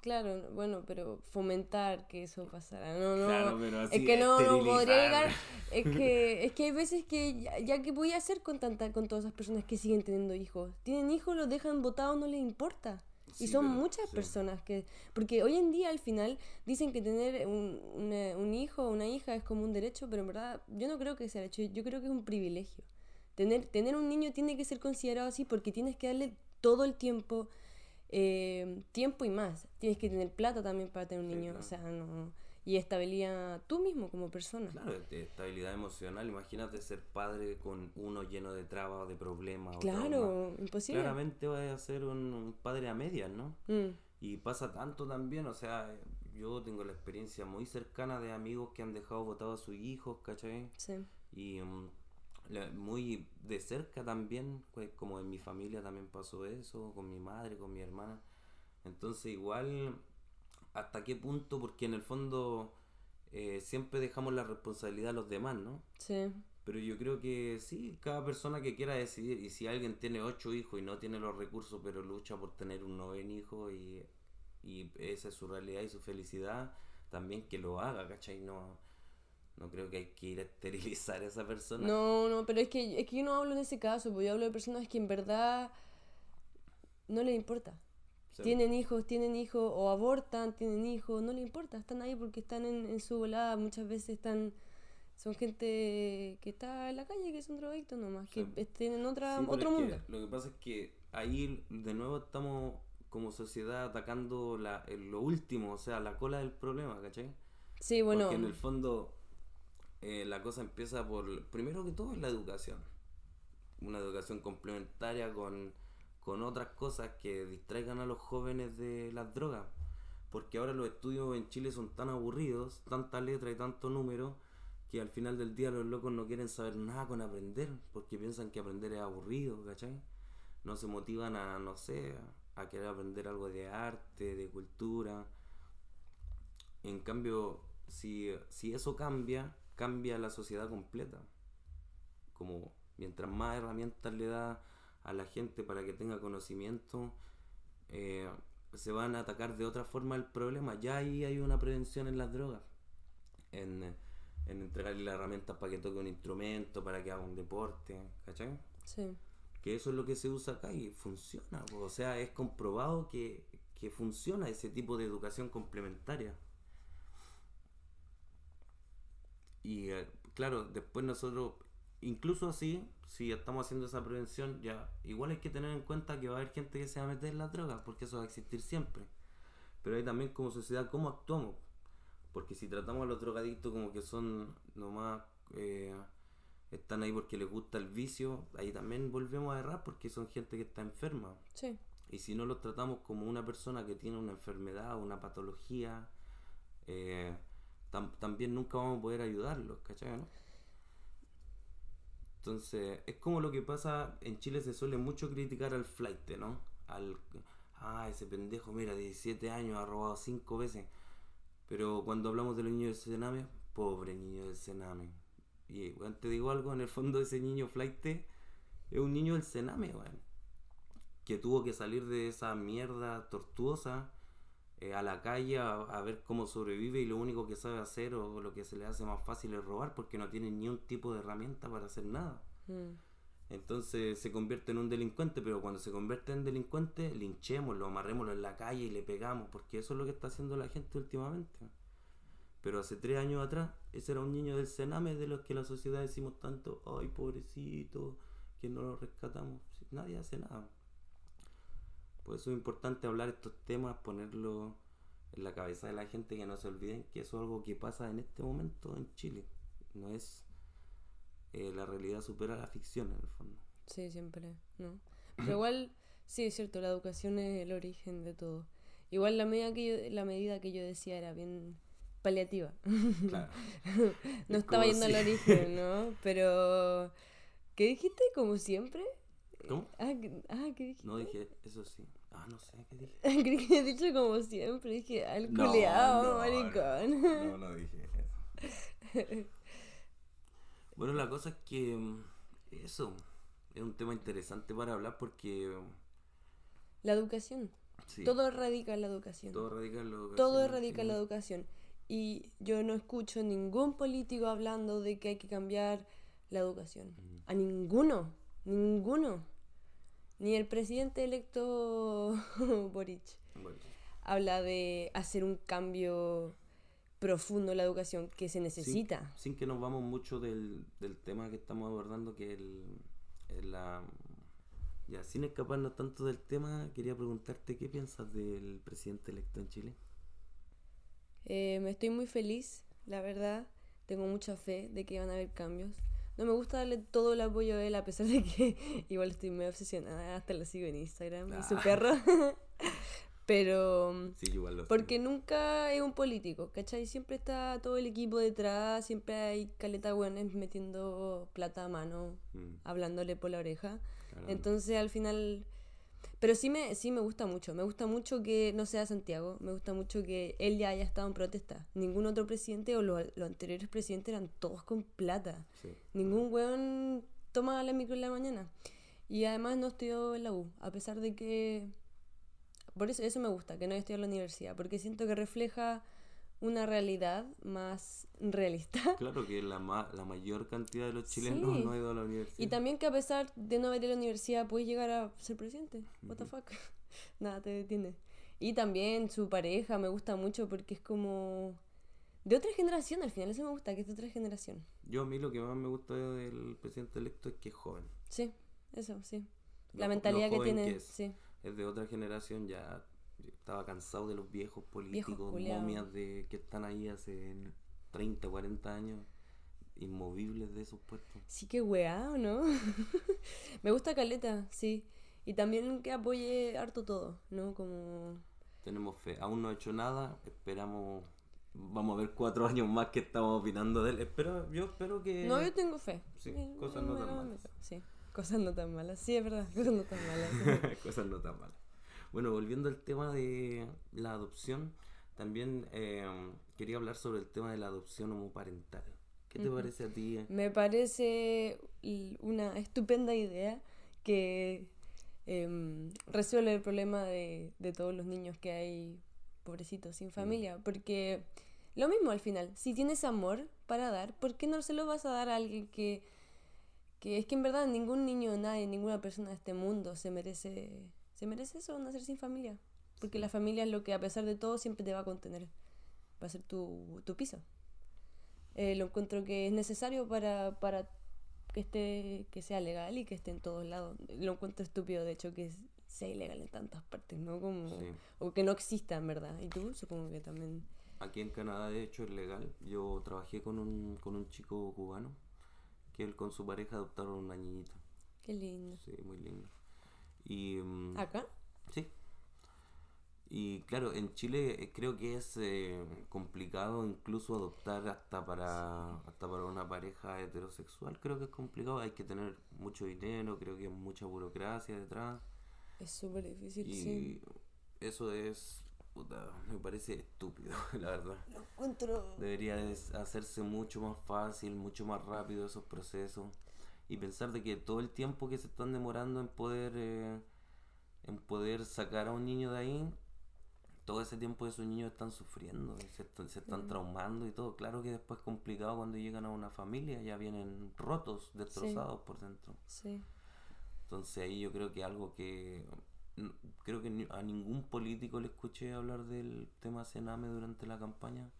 claro, bueno, pero fomentar que eso pasara, no, no, Claro, pero así es que no, no podría llegar, es que, es que hay veces que ya, ya que voy a hacer con tanta, con todas esas personas que siguen teniendo hijos, tienen hijos, los dejan botados, no les importa. Sí, y son pero- muchas sí. personas que, porque hoy en día al final dicen que tener un, una- un hijo o una hija es como un derecho, pero en verdad yo no creo que sea derecho, yo creo que es un privilegio. Tener, tener un niño tiene que ser considerado así porque tienes que darle todo el tiempo, eh, tiempo y más. Tienes que tener plata también para tener un Sí, niño, claro. o sea, no... Y estabilidad tú mismo como persona. Claro, estabilidad emocional. Imagínate ser padre con uno lleno de trabas, de problemas. o. Claro, imposible. Claramente vas a ser un, un padre a medias, ¿no? Mm, Y pasa tanto también, o sea, yo tengo la experiencia muy cercana de amigos que han dejado votados a sus hijos, ¿cachai? sí. Y la- muy de cerca también, pues como en mi familia también pasó eso, con mi madre, con mi hermana. Entonces igual, ¿hasta qué punto? Porque en el fondo eh, siempre dejamos la responsabilidad a los demás, ¿no? Sí. Pero yo creo que sí, cada persona que quiera decidir, y si alguien tiene ocho hijos y no tiene los recursos, pero lucha por tener un noveno hijo y, y esa es su realidad y su felicidad, también que lo haga, ¿cachai? No, no creo que hay que ir a esterilizar a esa persona. No, no, pero es que, es que yo no hablo en ese caso, porque yo hablo de personas que en verdad no les importa. Tienen hijos, tienen hijos, o abortan, tienen hijos, no les importa, están ahí porque están en, en su volada, muchas veces están, son gente que está en la calle, que son drogadictos nomás, que Sí. tienen otra, sí, otro es que mundo. lo que pasa es que ahí de nuevo estamos como sociedad atacando la, lo último, o sea, la cola del problema, ¿cachai? Sí, bueno, Porque en el fondo eh, la cosa empieza por, primero que todo, es la educación. Una educación complementaria con, con otras cosas que distraigan a los jóvenes de las drogas. Porque ahora los estudios en Chile son tan aburridos, tanta letra y tanto número, que al final del día los locos no quieren saber nada con aprender, porque piensan que aprender es aburrido, ¿cachai? No se motivan a, no sé, a querer aprender algo de arte, de cultura. En cambio, si, si eso cambia, cambia la sociedad completa. Como mientras más herramientas le da a la gente para que tenga conocimiento, eh, se van a atacar de otra forma el problema. Ya ahí hay una prevención en las drogas. En, en entregarle las herramientas para que toque un instrumento, para que haga un deporte, ¿cachai? sí. que eso es lo que se usa acá y funciona. O sea, es comprobado que, que funciona ese tipo de educación complementaria. Y eh, claro, después nosotros, incluso así, si estamos haciendo esa prevención, ya igual hay que tener en cuenta que va a haber gente que se va a meter en las drogas, porque eso va a existir siempre. Pero hay también como sociedad cómo actuamos. Porque si tratamos a los drogadictos como que son nomás... eh, están ahí porque les gusta el vicio, ahí también volvemos a errar porque son gente que está enferma. Sí, Y si no los tratamos como una persona que tiene una enfermedad, una patología, eh, tam- también nunca vamos a poder ayudarlos, ¿cachai? no? Entonces, es como lo que pasa, en Chile se suele mucho criticar al flight, ¿no? Al, ah, ese pendejo, mira, 17 años, ha robado 5 veces. Pero cuando hablamos de los niños del Sename, pobre niño del Sename. Y, weón, te digo algo, en el fondo ese niño flight es un niño del Sename, weón que tuvo que salir de esa mierda tortuosa eh, a la calle a, a ver cómo sobrevive y lo único que sabe hacer o lo que se le hace más fácil es robar porque no tiene ni un tipo de herramienta para hacer nada. mm, Entonces se convierte en un delincuente, pero cuando se convierte en delincuente, linchémoslo, amarrémoslo en la calle y le pegamos, porque eso es lo que está haciendo la gente últimamente. Pero hace tres años atrás, ese era un niño del Sename de los que la sociedad decimos tanto, ay pobrecito, que no lo rescatamos. Nadie hace nada. Por eso es importante hablar estos temas, ponerlo en la cabeza de la gente, que no se olviden que eso es algo que pasa en este momento en Chile. No es eh, la realidad supera la ficción en el fondo. sí, siempre, ¿no? Pero igual, sí, es cierto, la educación es el origen de todo. Igual la medida que yo, la medida que yo decía era bien, paliativa. Claro. no Es estaba yendo al origen, ¿no? Pero... ¿Qué dijiste? ¿Como siempre? ¿Cómo? Ah, ¿qué- ah, ¿qué dijiste? No dije, eso sí. Ah, no sé, ¿qué dije? Creí que había dicho como siempre. Dije, al No, culeado, no, maricón. No, no dije eso. Bueno, la cosa es que mm, eso es un tema interesante para hablar porque La educación. sí, Todo radica en la educación. todo radica en la educación, Todo radica en la educación. Y yo no escucho ningún político hablando de que hay que cambiar la educación. A ninguno. Ninguno. Ni el presidente electo Boric habla de hacer un cambio profundo en la educación que se necesita. Sin, sin que nos vamos mucho del, del tema que estamos abordando, que el, el la... Ya, sin escaparnos tanto del tema, quería preguntarte qué piensas del presidente electo en Chile. Eh, me estoy muy feliz, la verdad. Tengo mucha fe de que van a haber cambios. No me gusta darle todo el apoyo a él, a pesar de que igual estoy medio obsesionada. Hasta lo sigo en Instagram, y su Ah. perro. Pero. Sí, igual lo Porque nunca es un político, ¿cachai? Siempre está todo el equipo detrás, siempre hay caleta buenas metiendo plata a mano, Mm. hablándole por la oreja. Caramba. Entonces al final... Pero sí me, sí me gusta mucho, me gusta mucho que no sea Santiago, me gusta mucho que él ya haya estado en protesta. Ningún otro presidente o los, los anteriores presidentes eran todos con plata. Sí. Ningún weón tomaba la micro en la mañana. Y además no estudió en la U, a pesar de que... Por eso, eso me gusta, que no haya estudiado en la universidad, porque siento que refleja una realidad más realista. Claro que la, ma- la mayor cantidad de los chilenos Sí. no ha ido a la universidad. Y también que a pesar de no haber ido a la universidad, puedes llegar a ser presidente. What the fuck. Nada te detiene. Y también su pareja me gusta mucho porque es como... De otra generación, al final eso me gusta, que es de otra generación. Yo a mí lo que más me gusta del presidente electo es que es joven. Sí, eso, sí. La mentalidad lo que tiene, que es. sí. Es de otra generación, ya estaba cansado de los viejos políticos, momias de que están ahí hace 30, 40 años, inmovibles de sus puestos. Sí que weá, ¿o no? me gusta Caleta, sí. Y también que apoye harto todo, ¿no? Como... Tenemos fe. Aún no ha hecho nada, esperamos... Vamos a ver cuatro años más que estamos opinando de él. Espero, yo espero que... No, yo tengo fe. Sí, cosas no tan malas. Sí, cosas no tan malas. Sí, es verdad, cosas no tan malas. Cosas no tan malas. Bueno, volviendo al tema de la adopción, también eh, quería hablar sobre el tema de la adopción homoparental. ¿Qué te parece a ti? Me parece una estupenda idea que em, resuelve el problema de, de todos los niños que hay, pobrecitos, sin familia. Porque lo mismo al final, si tienes amor para dar, ¿por qué no se lo vas a dar a alguien que, que es que en verdad ningún niño, nadie, ninguna persona de este mundo se merece, se merece eso, nacer sin familia? Porque la familia es lo que a pesar de todo siempre te va a contener, va a ser tu, tu piso. Eh, lo encuentro que es necesario para, para que esté que sea legal y que esté en todos lados. Lo encuentro estúpido, de hecho, que sea ilegal en tantas partes, ¿no? Como, Sí. O que no exista, en verdad. Y tú, supongo que también. Aquí en Canadá, de hecho, es legal. Yo trabajé con un, con un chico cubano que él con su pareja adoptaron una niñita. Qué lindo. Sí, muy lindo. Y... mm, ¿Acá? Sí. Y claro, en Chile eh, creo que es eh, complicado incluso adoptar hasta para hasta para una pareja heterosexual. Creo que es complicado, hay que tener mucho dinero, creo que hay mucha burocracia detrás. Es súper difícil, Y sí. eso es, puta, me parece estúpido, la verdad. Lo encuentro. Debería de hacerse mucho más fácil, mucho más rápido esos procesos. Y pensar de que todo el tiempo que se están demorando en poder eh, en poder sacar a un niño de ahí, todo ese tiempo esos niños están sufriendo, se, están- se están traumando y todo. Claro que después es complicado cuando llegan a una familia, ya vienen rotos, destrozados por dentro. Sí. Entonces ahí yo creo que algo que creo que a ningún político le escuché hablar del tema Sename durante la campaña.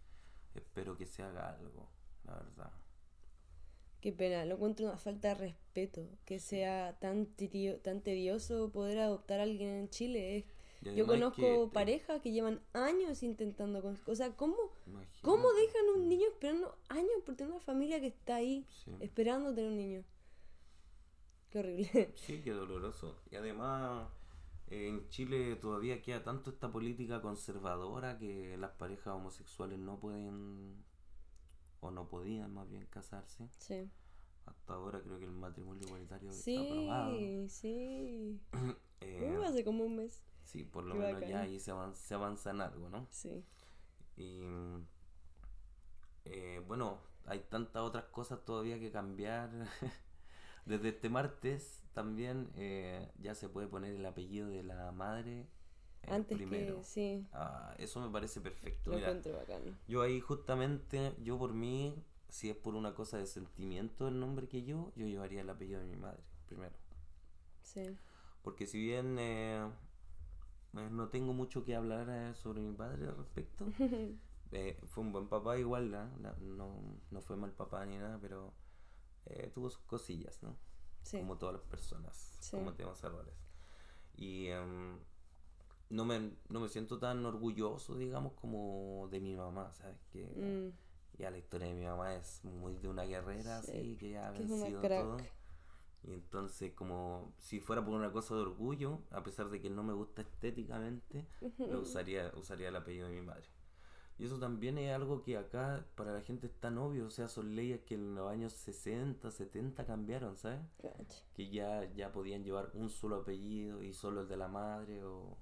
Espero que se haga algo, la verdad. Qué pena, lo encuentro una falta de respeto. Que sea tan, tirio- tan tedioso poder adoptar a alguien en Chile. Es- Yo conozco que te- parejas que llevan años intentando... con- O sea, ¿cómo, Imagínate. ¿cómo dejan un niño esperando años por tener una familia que está ahí Sí. esperando tener un niño? Qué horrible. Sí, qué doloroso. Y además, eh, Chile todavía queda tanto esta política conservadora que las parejas homosexuales no pueden o no podían más bien casarse. Sí. Hasta ahora creo que el matrimonio igualitario Sí, está aprobado. sí. Eh, Uh, hace como un mes. sí, por lo qué menos bacán. ya ahí se avanza, se avanza en algo, ¿no? Sí. Y eh, bueno, hay tantas otras cosas todavía que cambiar. Desde este martes también eh, ya se puede poner el apellido de la madre Antes primero. que, sí, Ah, eso me parece perfecto. lo Mira, encuentro bacán. yo ahí justamente, yo por mí, si es por una cosa de sentimiento el nombre que yo, yo llevaría el apellido de mi madre primero. Sí. Porque si bien eh, eh, no tengo mucho que hablar eh, sobre mi padre al respecto, eh, fue un buen papá igual. La- no, no fue mal papá ni nada, pero tuvo sus cosillas, ¿no? Sí. Como todas las personas, Sí. cometemos errores. Y em, no, me, no me siento tan orgulloso, digamos, como de mi mamá, ¿sabes? Que Mm, ya la historia de mi mamá es muy de una guerrera, Sí, así, que ya ha vencido todo. Y entonces, como si fuera por una cosa de orgullo, a pesar de que no me gusta estéticamente, lo usaría, usaría el apellido de mi madre. Y eso también es algo que acá para la gente es tan obvio, o sea, son leyes que en los años 60, 70 cambiaron, ¿sabes? Que ya, ya podían llevar un solo apellido y solo el de la madre o...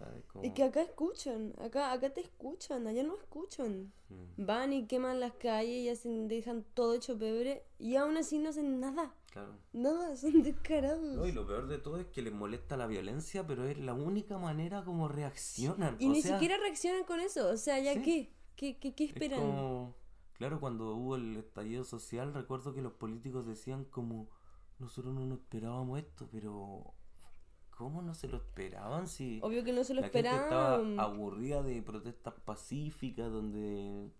¿Sabes? Como... Y que acá escuchan, acá, acá te escuchan, allá no escuchan. Mm, Van y queman las calles y hacen, dejan todo hecho pebre y aún así no hacen nada. claro. Nada, son descarados. No, y lo peor de todo es que les molesta la violencia, pero es la única manera como reaccionan. Y o ni sea, siquiera reaccionan con eso, o sea, ¿ya Sí. qué? ¿Qué, qué, qué es esperan? como- Claro, cuando hubo el estallido social, recuerdo que los políticos decían como, nosotros no nos esperábamos esto, pero ¿cómo no se lo esperaban si Obvio que no se lo la gente esperaban. estaba aburrida de protestas pacíficas donde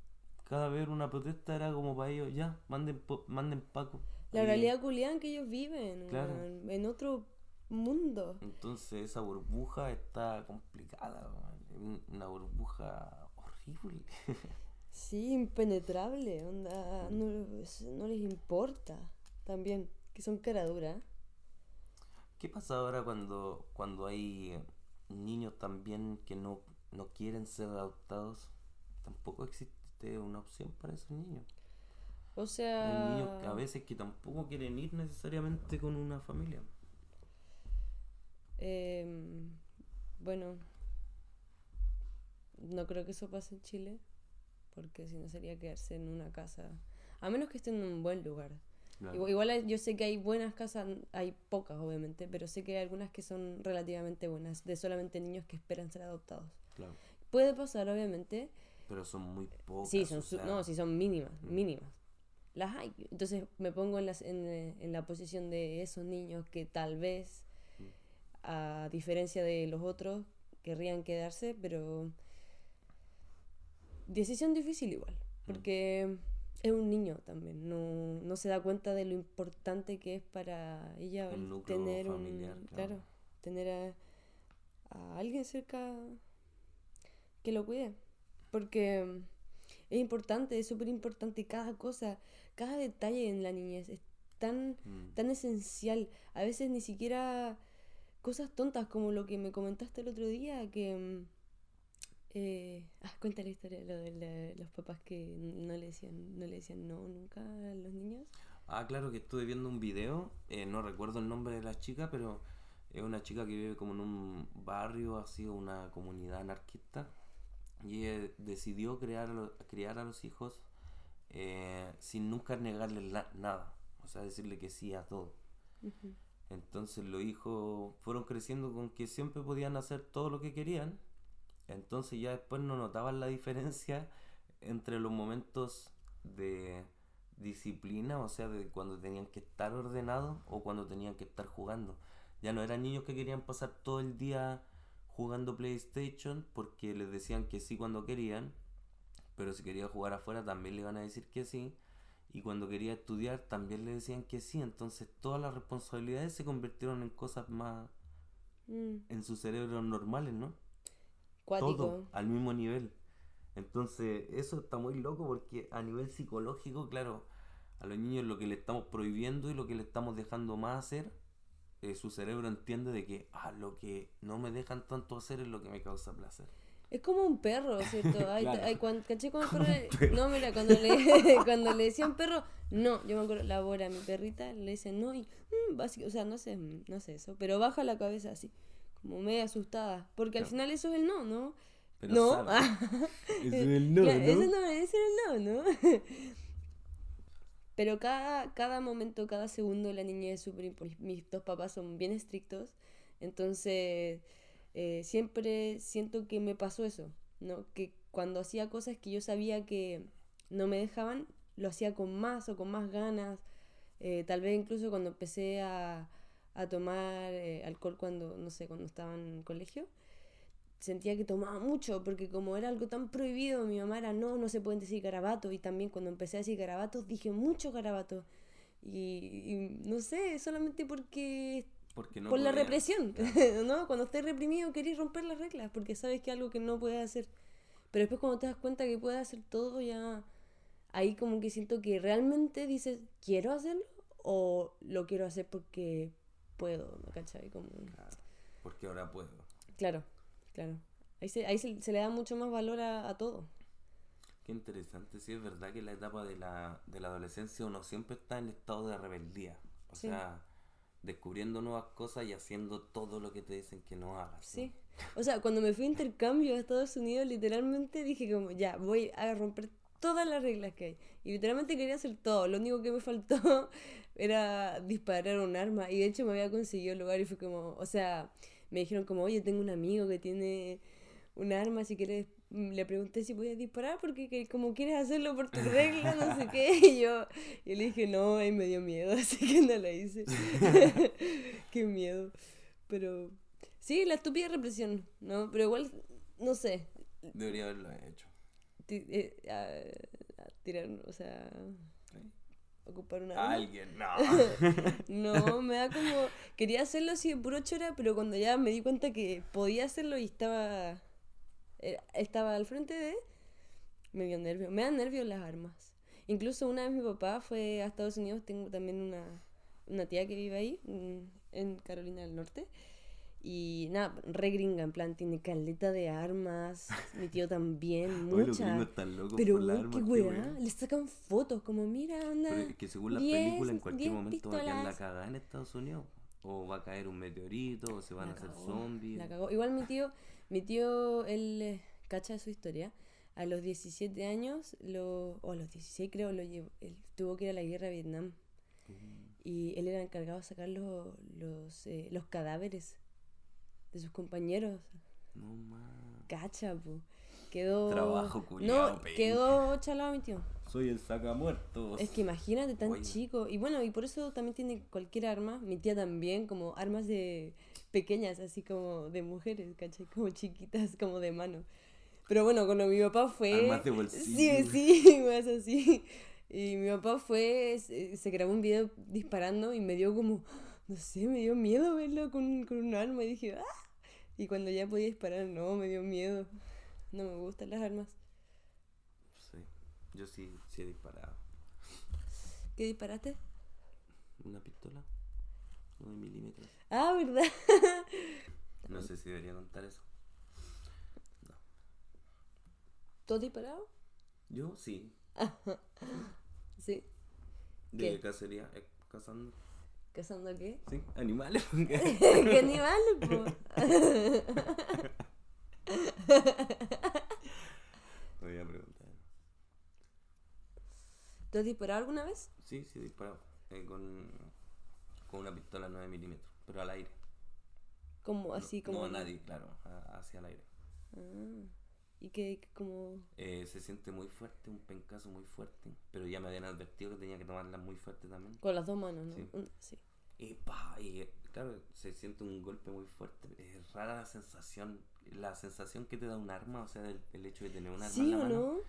cada vez una protesta era como para ellos, ya, manden, manden Paco. La Y- realidad culián que ellos viven, Claro. en otro mundo. Entonces esa burbuja está complicada. Es una burbuja horrible. Sí, impenetrable, onda, no, no les importa también, que son cara dura. ¿Qué pasa ahora cuando, cuando hay niños también que no, no quieren ser adoptados? Tampoco existe una opción para esos niños. O Hay sea, niños que a veces que tampoco quieren ir necesariamente con una familia. em, bueno, no creo que eso pase en Chile, porque si no sería quedarse en una casa, a menos que esté en un buen lugar. Claro. Igual, yo sé que hay buenas casas, hay pocas obviamente, pero sé que hay algunas que son relativamente buenas, de solamente niños que esperan ser adoptados. Claro. Puede pasar obviamente, Pero son muy pocas. sí, son o su- sea, no, sí son mínimas, Mm. mínimas. Las hay. Entonces me pongo en, las, en, en la posición de esos niños que tal vez, Mm. a diferencia de los otros, querrían quedarse, pero decisión difícil igual, Mm. Es un niño también, no, no se da cuenta de lo importante que es para ella Un tener familiar, un, claro. claro, tener a, a alguien cerca que lo cuide, porque es importante, es súper importante cada cosa, cada detalle en la niñez es tan, Mm. tan esencial, a veces ni siquiera cosas tontas como lo que me comentaste el otro día, que... eh, ah, cuenta la historia lo de la- los papás que no le decían no le decían no nunca a los niños. Ah, claro que estuve viendo un video, eh, no recuerdo el nombre de la chica, pero es una chica que vive como en un barrio, así, una comunidad anarquista, y decidió crear, criar a los hijos eh, sin nunca negarles la- nada, o sea, decirle que sí a todo. Entonces los hijos fueron creciendo con que siempre podían hacer todo lo que querían. Entonces ya después no notaban la diferencia entre los momentos de disciplina, o sea, de cuando tenían que estar ordenados o cuando tenían que estar jugando. Ya no eran niños que querían pasar todo el día jugando PlayStation porque les decían que sí cuando querían, pero si quería jugar afuera también le iban a decir que sí. Y cuando quería estudiar también le decían que sí. Entonces todas las responsabilidades se convirtieron en cosas más Mm, en sus cerebros normales, ¿no? Cuático. Todo al mismo nivel. Entonces eso está muy loco porque a nivel psicológico, claro, a los niños lo que le estamos prohibiendo y lo que le estamos dejando más hacer eh, su cerebro entiende de que ah, lo que no me dejan tanto hacer es lo que me causa placer. Es como un perro, ¿cierto? Ay, Claro. ay, cuan- ¿Caché cuando el un perro perro. No, mira, cuando le, cuando le decían perro, no, yo me acuerdo, la Bora, mi perrita, le dicen no y, mm, básico, o sea, no sé, mm, no sé eso, pero baja la cabeza así, como medio asustada, porque al final eso es el no, ¿no? Pero no, ah, Eso es el no, claro, ¿no? Eso no, ese es el no, ¿no? Pero cada, cada momento, cada segundo, la niña es súper importante. Mis dos papás son bien estrictos, entonces eh, siempre siento que me pasó eso, ¿no? Que cuando hacía cosas que yo sabía que no me dejaban, lo hacía con más o con más ganas. Eh, tal vez incluso cuando empecé a, a tomar eh, alcohol cuando, no sé, cuando estaba en colegio, sentía que tomaba mucho, porque como era algo tan prohibido, mi mamá era, no, no se pueden decir garabatos, y también cuando empecé a decir garabatos, dije mucho garabatos. Y, y no sé, solamente porque Porque no por la podía. represión, ¿no? Cuando estés reprimido querés romper las reglas, porque sabes que es algo que no puedes hacer. Pero después cuando te das cuenta que puedes hacer todo, ya ahí como que siento que realmente dices, ¿quiero hacerlo? O lo quiero hacer porque puedo, ¿me cachai? Como... Claro, porque ahora puedo. Claro, claro. Ahí se, ahí se, se le da mucho más valor a, a todo. Qué interesante, sí es verdad que en la etapa de la, de la adolescencia uno siempre está en estado de rebeldía. O Sí. sea, descubriendo nuevas cosas y haciendo todo lo que te dicen que no hagas. ¿no? Sí. O sea, cuando me fui a intercambio a Estados Unidos, literalmente dije como, ya, voy a romper todas las reglas que hay. Y literalmente quería hacer todo. Lo único que me faltó era disparar un arma. Y de hecho me había conseguido el lugar y fue como, o sea, me dijeron como, oye, tengo un amigo que tiene un arma, si quieres, Mm, le pregunté si podía disparar porque que- como quieres hacerlo por tu regla, no sé qué. Y yo, y le dije, no, y me dio miedo, así que no la hice. qué miedo. Pero sí, la estúpida represión, ¿no? Pero igual, no sé, Debería haberlo hecho. Eh, a- a tirar, o sea, ocupar una arma. Alguien, no. No, me da como. Quería hacerlo así de puro chora, pero cuando ya me di cuenta que podía hacerlo y estaba. eh, Estaba al frente de. Me dio nervio. Me dan nervios las armas. Incluso una vez mi papá fue a Estados Unidos. Tengo también una, una tía que vive ahí, mm, en Carolina del Norte. Y nada, re gringa, en plan, tiene caleta de armas. Mi tío también, muchas. gringos están locos Pero por qué weá, le sacan fotos, como mira, anda. Pero es que según las 10, películas, en cualquier 10 momento va a quedar la pistolas. cagada en Estados Unidos. O va a caer un meteorito, o se van La a hacer cagó, zombies. La cagó. Igual mi tío, mi tío, él eh, cacha su historia. A los 17 años, lo, o a los 16 creo, lo llevó, él tuvo que ir a la guerra de Vietnam. Y él era encargado de sacar los, los, eh, los cadáveres de sus compañeros. No más. Cacha, po. Quedó. Trabajo culiao, No, penca. quedó chalado mi tío. Soy el sacamuertos. Es que imagínate tan Oye. chico. Y bueno, y por eso también tiene cualquier arma. Mi tía también, como armas de pequeñas, así como de mujeres, ¿cachai? Como chiquitas, como de mano. Pero bueno, cuando mi papá fue. Armas de bolsillo. Sí, sí, más así. Y mi papá fue, se, se grabó un video disparando y me dio como, no sé, me dio miedo verlo con, con un arma. Y dije, ¡ah! Y cuando ya podía disparar, no, me dio miedo. No me gustan las armas. Sí. Yo sí, sí he disparado. ¿Qué disparaste? Una pistola. 9 milímetros. Ah, ¿verdad? No sé si debería contar eso. ¿Tú has disparado? Yo sí. Sí. De ¿Qué? cacería. eh, cazando. ¿Cazando qué? Sí, animales. ¿Qué animales, po? Voy a preguntar. ¿Tú has disparado alguna vez? Sí, sí he disparado. Eh, con, con una pistola 9 milímetros. Pero al aire. Como así, No- como... No a nadie, claro. a- hacia el aire. Ah, ¿Y qué, qué- como...? Eh, se siente muy fuerte, un pencazo muy fuerte. Pero ya me habían advertido que tenía que tomarla muy fuerte también. Con las dos manos, ¿no? Sí. Sí. Y pa, y eh, claro, se siente un golpe muy fuerte. Es rara la sensación, la sensación que te da un arma, o sea, el, el hecho de tener un arma en ¿Sí la o mano. no?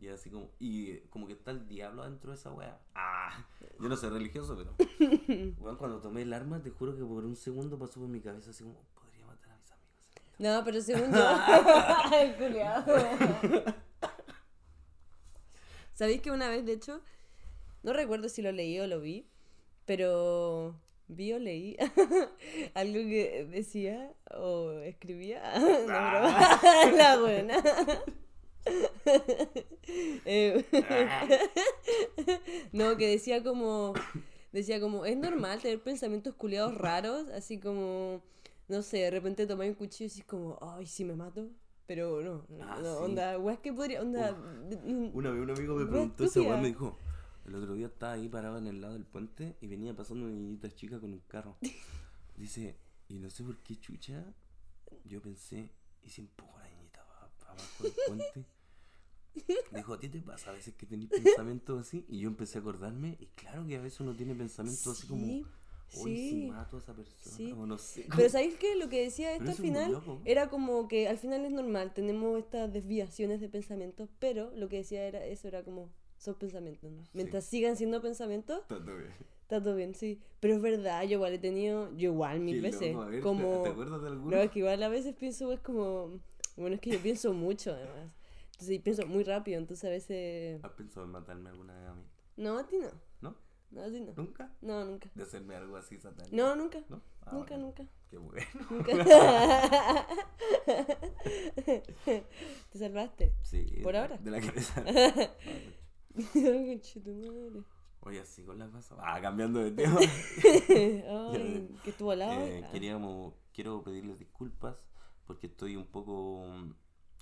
Y así como, y eh, como que está el diablo dentro de esa wea. Ah, yo no soy religioso, pero. Bueno, cuando tomé el arma, te juro que por un segundo pasó por mi cabeza así como, podría matar a mis amigos. No, pero según yo... Ay, culiao. ¿Sabéis que una vez, de hecho, no recuerdo si lo leí o lo vi, pero vi o leí algo que decía o escribía. No, broma. La buena. Eh, no, que decía como. Decía como, es normal tener pensamientos culiados raros, así como, no sé, de repente tomáis un cuchillo y decís como, ay, si me mato. Pero no, no, Ah, no, sí. onda, weas que podría, onda. Una vez un amigo me preguntó eso, weón, me dijo, el otro día estaba ahí parado en el lado del puente y venía pasando una niñita chica con un carro. Dice, y no sé por qué chucha, yo pensé, ¿y si empujo a la niñita para abajo del puente? Dijo, ¿a ti te pasa a veces que tenés pensamientos así? Y yo empecé a acordarme, y claro que a veces uno tiene pensamientos así como, Sí, si sí. mato a esa persona, Sí. o no sé. Pero ¿sabéis que lo que decía esto al final era como que al final es normal, tenemos estas desviaciones de pensamientos, pero lo que decía era eso era como son pensamientos, ¿no? Mientras sigan siendo pensamientos, Está todo bien. está todo bien, sí. Pero es verdad, yo igual he tenido, yo igual mil veces, loco, ver, ¿te- como ¿Te acuerdas de alguno? no, es que igual a veces pienso es como bueno, es que yo pienso mucho además. Entonces y pienso muy rápido, entonces a veces ¿Has pensado en matarme alguna vez a mí? no, a ti no. ¿No? No, a ti no. ¿Nunca? No, nunca. De hacerme algo así satánico. No, nunca. ¿No? Ah, Nunca, nunca. Qué bueno. Nunca. Te salvaste. Sí. ¿Por ahora? De la cabeza. Conchetumare. Oye, así con la pasada. Ah, cambiando de tema. Ay, que estuvo al lado. Eh, queríamos, quiero pedirles disculpas porque estoy un poco mm,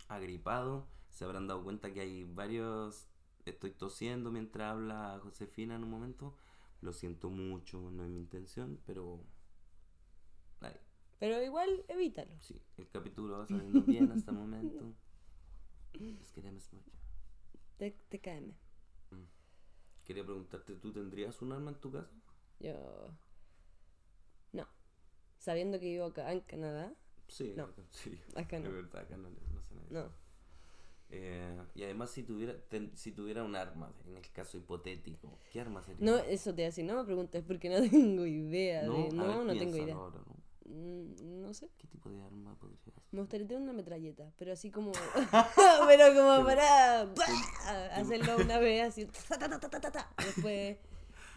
agripado. Se habrán dado cuenta que hay varios. Estoy tosiendo mientras habla Josefina en un momento. Lo siento mucho, no es mi intención, pero. ay, Pero igual, evítalo. sí, el capítulo va saliendo bien hasta el momento. Les queremos mucho. Te, te caeme. Quería preguntarte, ¿tú tendrías un arma en tu casa? Yo. No. Sabiendo que vivo acá en Canadá. Sí, No. acá- sí. Acá no. Es verdad, acá no, no se necesita. No. Eh, y además, si tuviera, ten- si tuviera un arma, en el caso hipotético, ¿qué arma sería? No, eso te hace. No me preguntes porque no tengo idea. de- A No, ver, no, tengo idea. ahora, ¿no? Mm, No sé. ¿Qué tipo de arma podría ser? Me gustaría tener una metralleta, pero así como. pero como para. hacerlo una vez así. Después.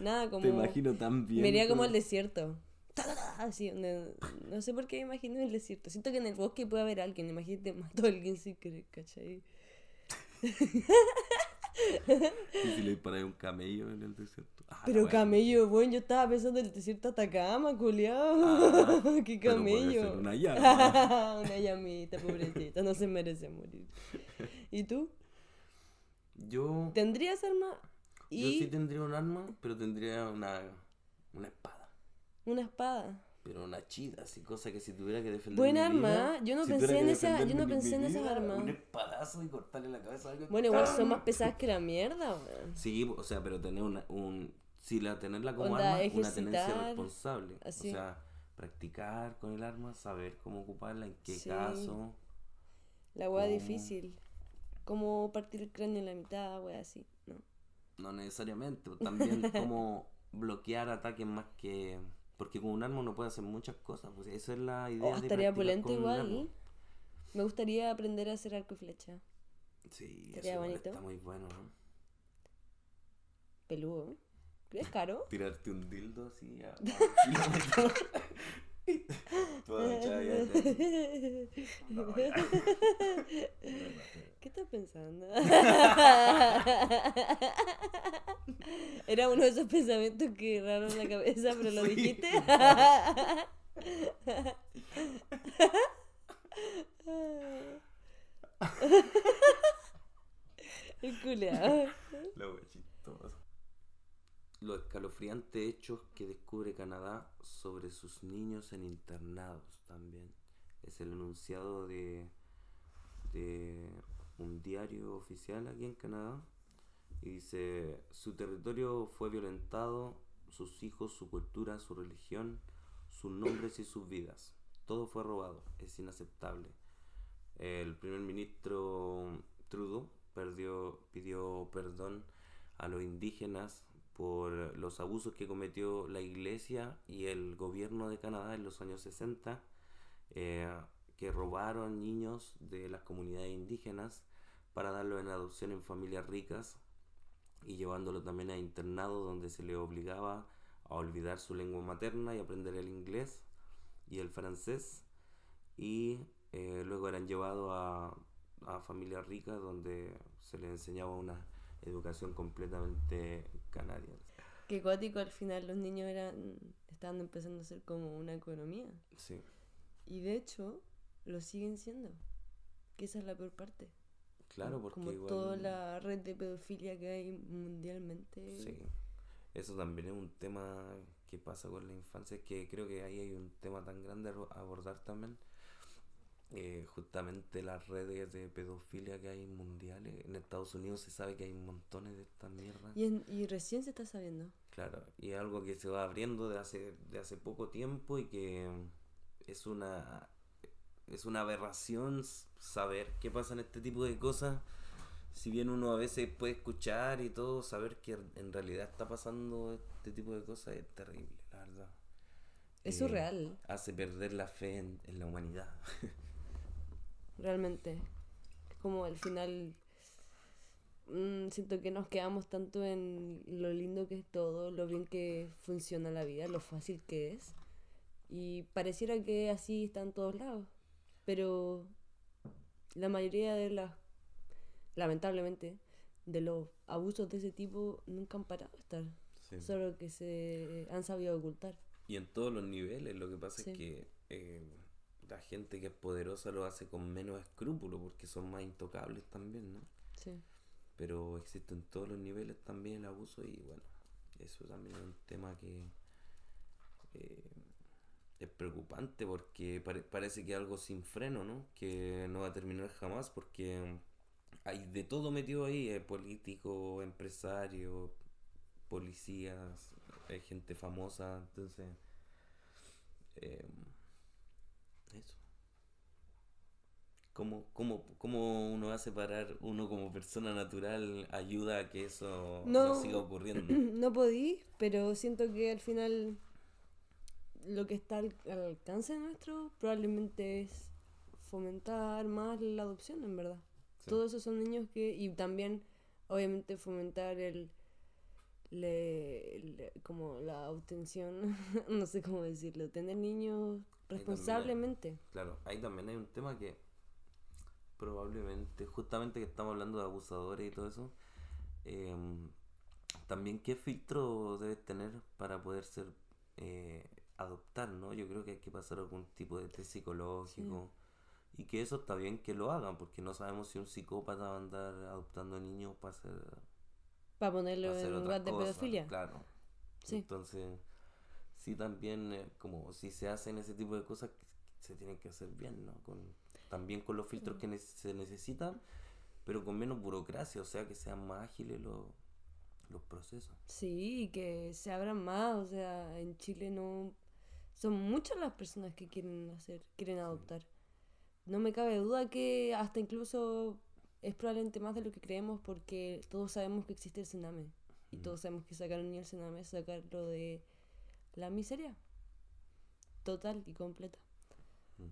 Nada, como. Te imagino tan bien. Me iría como al desierto. Así, donde- no sé por qué me imagino el desierto. Siento que en el bosque puede haber alguien. Imagínate, mato a alguien sin querer, ¿cachai? ¿Y si le disparas un camello en el desierto? Ah, Pero camello, bueno, yo estaba pensando en el desierto de Atacama, culiao. Ah, ¡Qué pero camello! ser una llama. una llamita, pobrecita, no se merece morir. ¿Y tú? Yo, ¿Tendrías arma? yo sí tendría un arma, pero tendría una, una espada. una espada. Pero una chida, así, cosa que si tuviera que defender Buen mi arma, vida, yo no si pensé en esa- yo no mi- pensé mi en esas armas. Un espadazo y cortarle la cabeza a alguien. Bueno, igual son más pesadas que la mierda, weón. Sí, o sea, pero tener una, un, si la tenerla como Onda, arma, una tenencia ejercitar, responsable. así. O sea, practicar con el arma, saber cómo ocuparla, en qué Sí. caso. La weá ¿Cómo? difícil. Como partir el cráneo en la mitad, weá, así, ¿no? No necesariamente, también cómo bloquear ataques más que... Porque con un arma uno puede hacer muchas cosas, pues esa es la idea Oh, de estaría un igual. arma. Me gustaría aprender a hacer arco y flecha. Sí, Estaría eso bonito. está muy bueno, ¿no? Peludo. ¿Es caro? Tirarte un dildo así a. ¿Qué estás pensando? Era uno de esos pensamientos que erraron la cabeza, pero lo Sí. dijiste. El culeado. La wea chistosa. Los escalofriantes hechos que descubre Canadá sobre sus niños en internados también. Es el enunciado de, de un diario oficial aquí en Canadá. Y dice, su territorio fue violentado, sus hijos, su cultura, su religión, sus nombres y sus vidas. Todo fue robado, es inaceptable. El primer ministro Trudeau pidió perdón a los indígenas por los abusos que cometió la iglesia y el gobierno de Canadá en los años 60, eh, que robaron niños de las comunidades indígenas para darlos en adopción en familias ricas y llevándolo también a internados donde se les obligaba a olvidar su lengua materna y aprender el inglés y el francés. Y eh, luego eran llevados a, a familias ricas donde se les enseñaba una educación completamente canadiense. Que cuático al final los niños eran estaban empezando a ser como una economía. Sí, Y de hecho, lo siguen siendo. Que esa es la peor parte. Claro, porque como igual... toda la red de pedofilia que hay mundialmente. Sí, eso también es un tema que pasa con la infancia, que creo que ahí hay un tema tan grande a abordar también. Eh, justamente las redes de pedofilia que hay mundiales. En Estados Unidos se sabe que hay montones de estas mierdas. Y, en- y recién se está sabiendo. Claro, y es algo que se va abriendo de hace, de hace poco tiempo y que es una, es una aberración saber qué pasa en este tipo de cosas. Si bien uno a veces puede escuchar y todo, saber que en realidad está pasando este tipo de cosas es terrible, la verdad. Es Eh, surreal, Hace perder la fe en, en la humanidad. realmente. Es como al final. mm, siento que nos quedamos tanto en lo lindo que es todo, lo bien que funciona la vida, lo fácil que es. Y pareciera que así está en todos lados. Pero la mayoría de las. Lamentablemente, de los abusos de ese tipo nunca han parado de estar. Sí. Solo que se han sabido ocultar. Y en todos los niveles, lo que pasa Sí. es que eh, la gente que es poderosa lo hace con menos escrúpulos porque son más intocables también, ¿no? Sí. Pero existe en todos los niveles también el abuso y bueno, eso también es un tema que eh, es preocupante porque pare- parece que algo sin freno, ¿no? Que no va a terminar jamás porque hay de todo metido ahí, eh, políticos, empresarios, policías, hay gente famosa, entonces... eh, eso. ¿Cómo, cómo, ¿Cómo uno va a separar, uno como persona natural ayuda a que eso no, No. siga ocurriendo? No podí, pero siento que al final lo que está al, al alcance nuestro probablemente es fomentar más la adopción, en verdad. Sí. Todos esos son niños que... Y también, obviamente, fomentar el... le- le- como la obtención, no sé cómo decirlo, tener niños responsablemente. Claro, ahí también hay un tema que probablemente, justamente que estamos hablando de abusadores y todo eso, em, también qué filtro debes tener para poder ser eh, adoptar, ¿no? Yo creo que hay que pasar algún tipo de test psicológico y que eso está bien que lo hagan, porque no sabemos si un psicópata va a andar adoptando niños para hacer, Para ponerlo en lugar de pedofilia. Claro. Sí. Entonces, sí también, eh, como si se hacen ese tipo de cosas, se tienen que hacer bien, ¿no? Con, también con los filtros que ne- se necesitan, pero con menos burocracia, o sea, que sean más ágiles los, los procesos. Sí, que se abran más, o sea, en Chile no son muchas las personas que quieren hacer, quieren adoptar. No me cabe duda que hasta incluso es probablemente más de lo que creemos porque todos sabemos que existe el Sename y todos sabemos que sacar un niño del Sename es sacarlo de la miseria total y completa. Mm.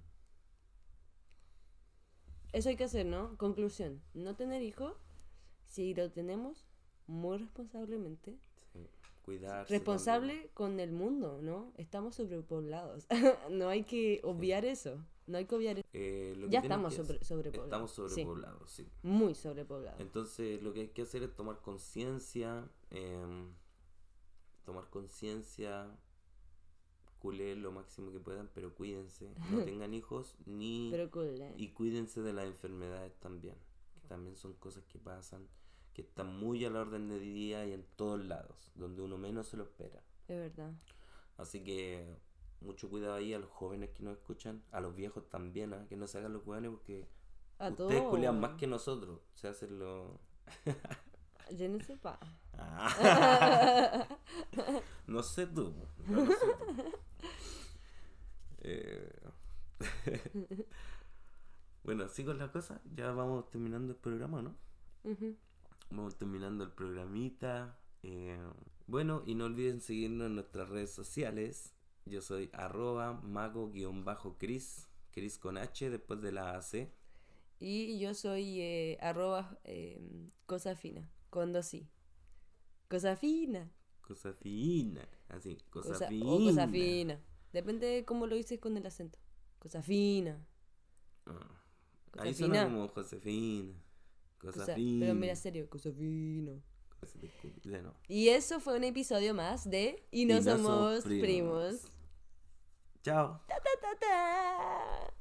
Eso hay que hacer, ¿no? Conclusión, no tener hijos, si lo tenemos, muy responsablemente. Cuidarse. responsable con el mundo, ¿no? Estamos sobrepoblados. no hay que obviar eso. No hay que obviar eso. Eh, Ya estamos sobre- sobrepoblados, Estamos sobrepoblados, sí. Muy sobrepoblados. Entonces, lo que hay que hacer es tomar conciencia, em, tomar conciencia, culé lo máximo que puedan, pero cuídense, no tengan hijos ni Pero cool, ¿eh? y cuídense de las enfermedades también, que también son cosas que pasan, que están muy a la orden del día y en todos lados, donde uno menos se lo espera. Es verdad. Así que mucho cuidado ahí a los jóvenes que nos escuchan, a los viejos también, ¿ah? que no se hagan los jóvenes porque A ustedes culean más que nosotros, se hacen los... Pas. Ah. no sé tú. No sé tú. Eh, bueno, así con la cosa, ya vamos terminando el programa, ¿no? Ujú. Vamos terminando el programita. eh, bueno, y no olviden seguirnos en nuestras redes sociales. Yo soy arroba mago-cris, cris con H después de la AC. Y yo soy eh, arroba eh, cosa fina, con dos sí. Cosa fina. Cosa fina. Así, cosa, Cosa- fina. O cosa fina. Depende de cómo lo dices con el acento. Cosa fina. Ah. Cosa Ahí fina. suena como Josefina. Cosa, Cosa- fina. pero mira, serio, cosa fina. Cosa de no. Y eso fue un episodio más de Y no, Y no somos somos primos. primos. Chao. Ta, ta, ta.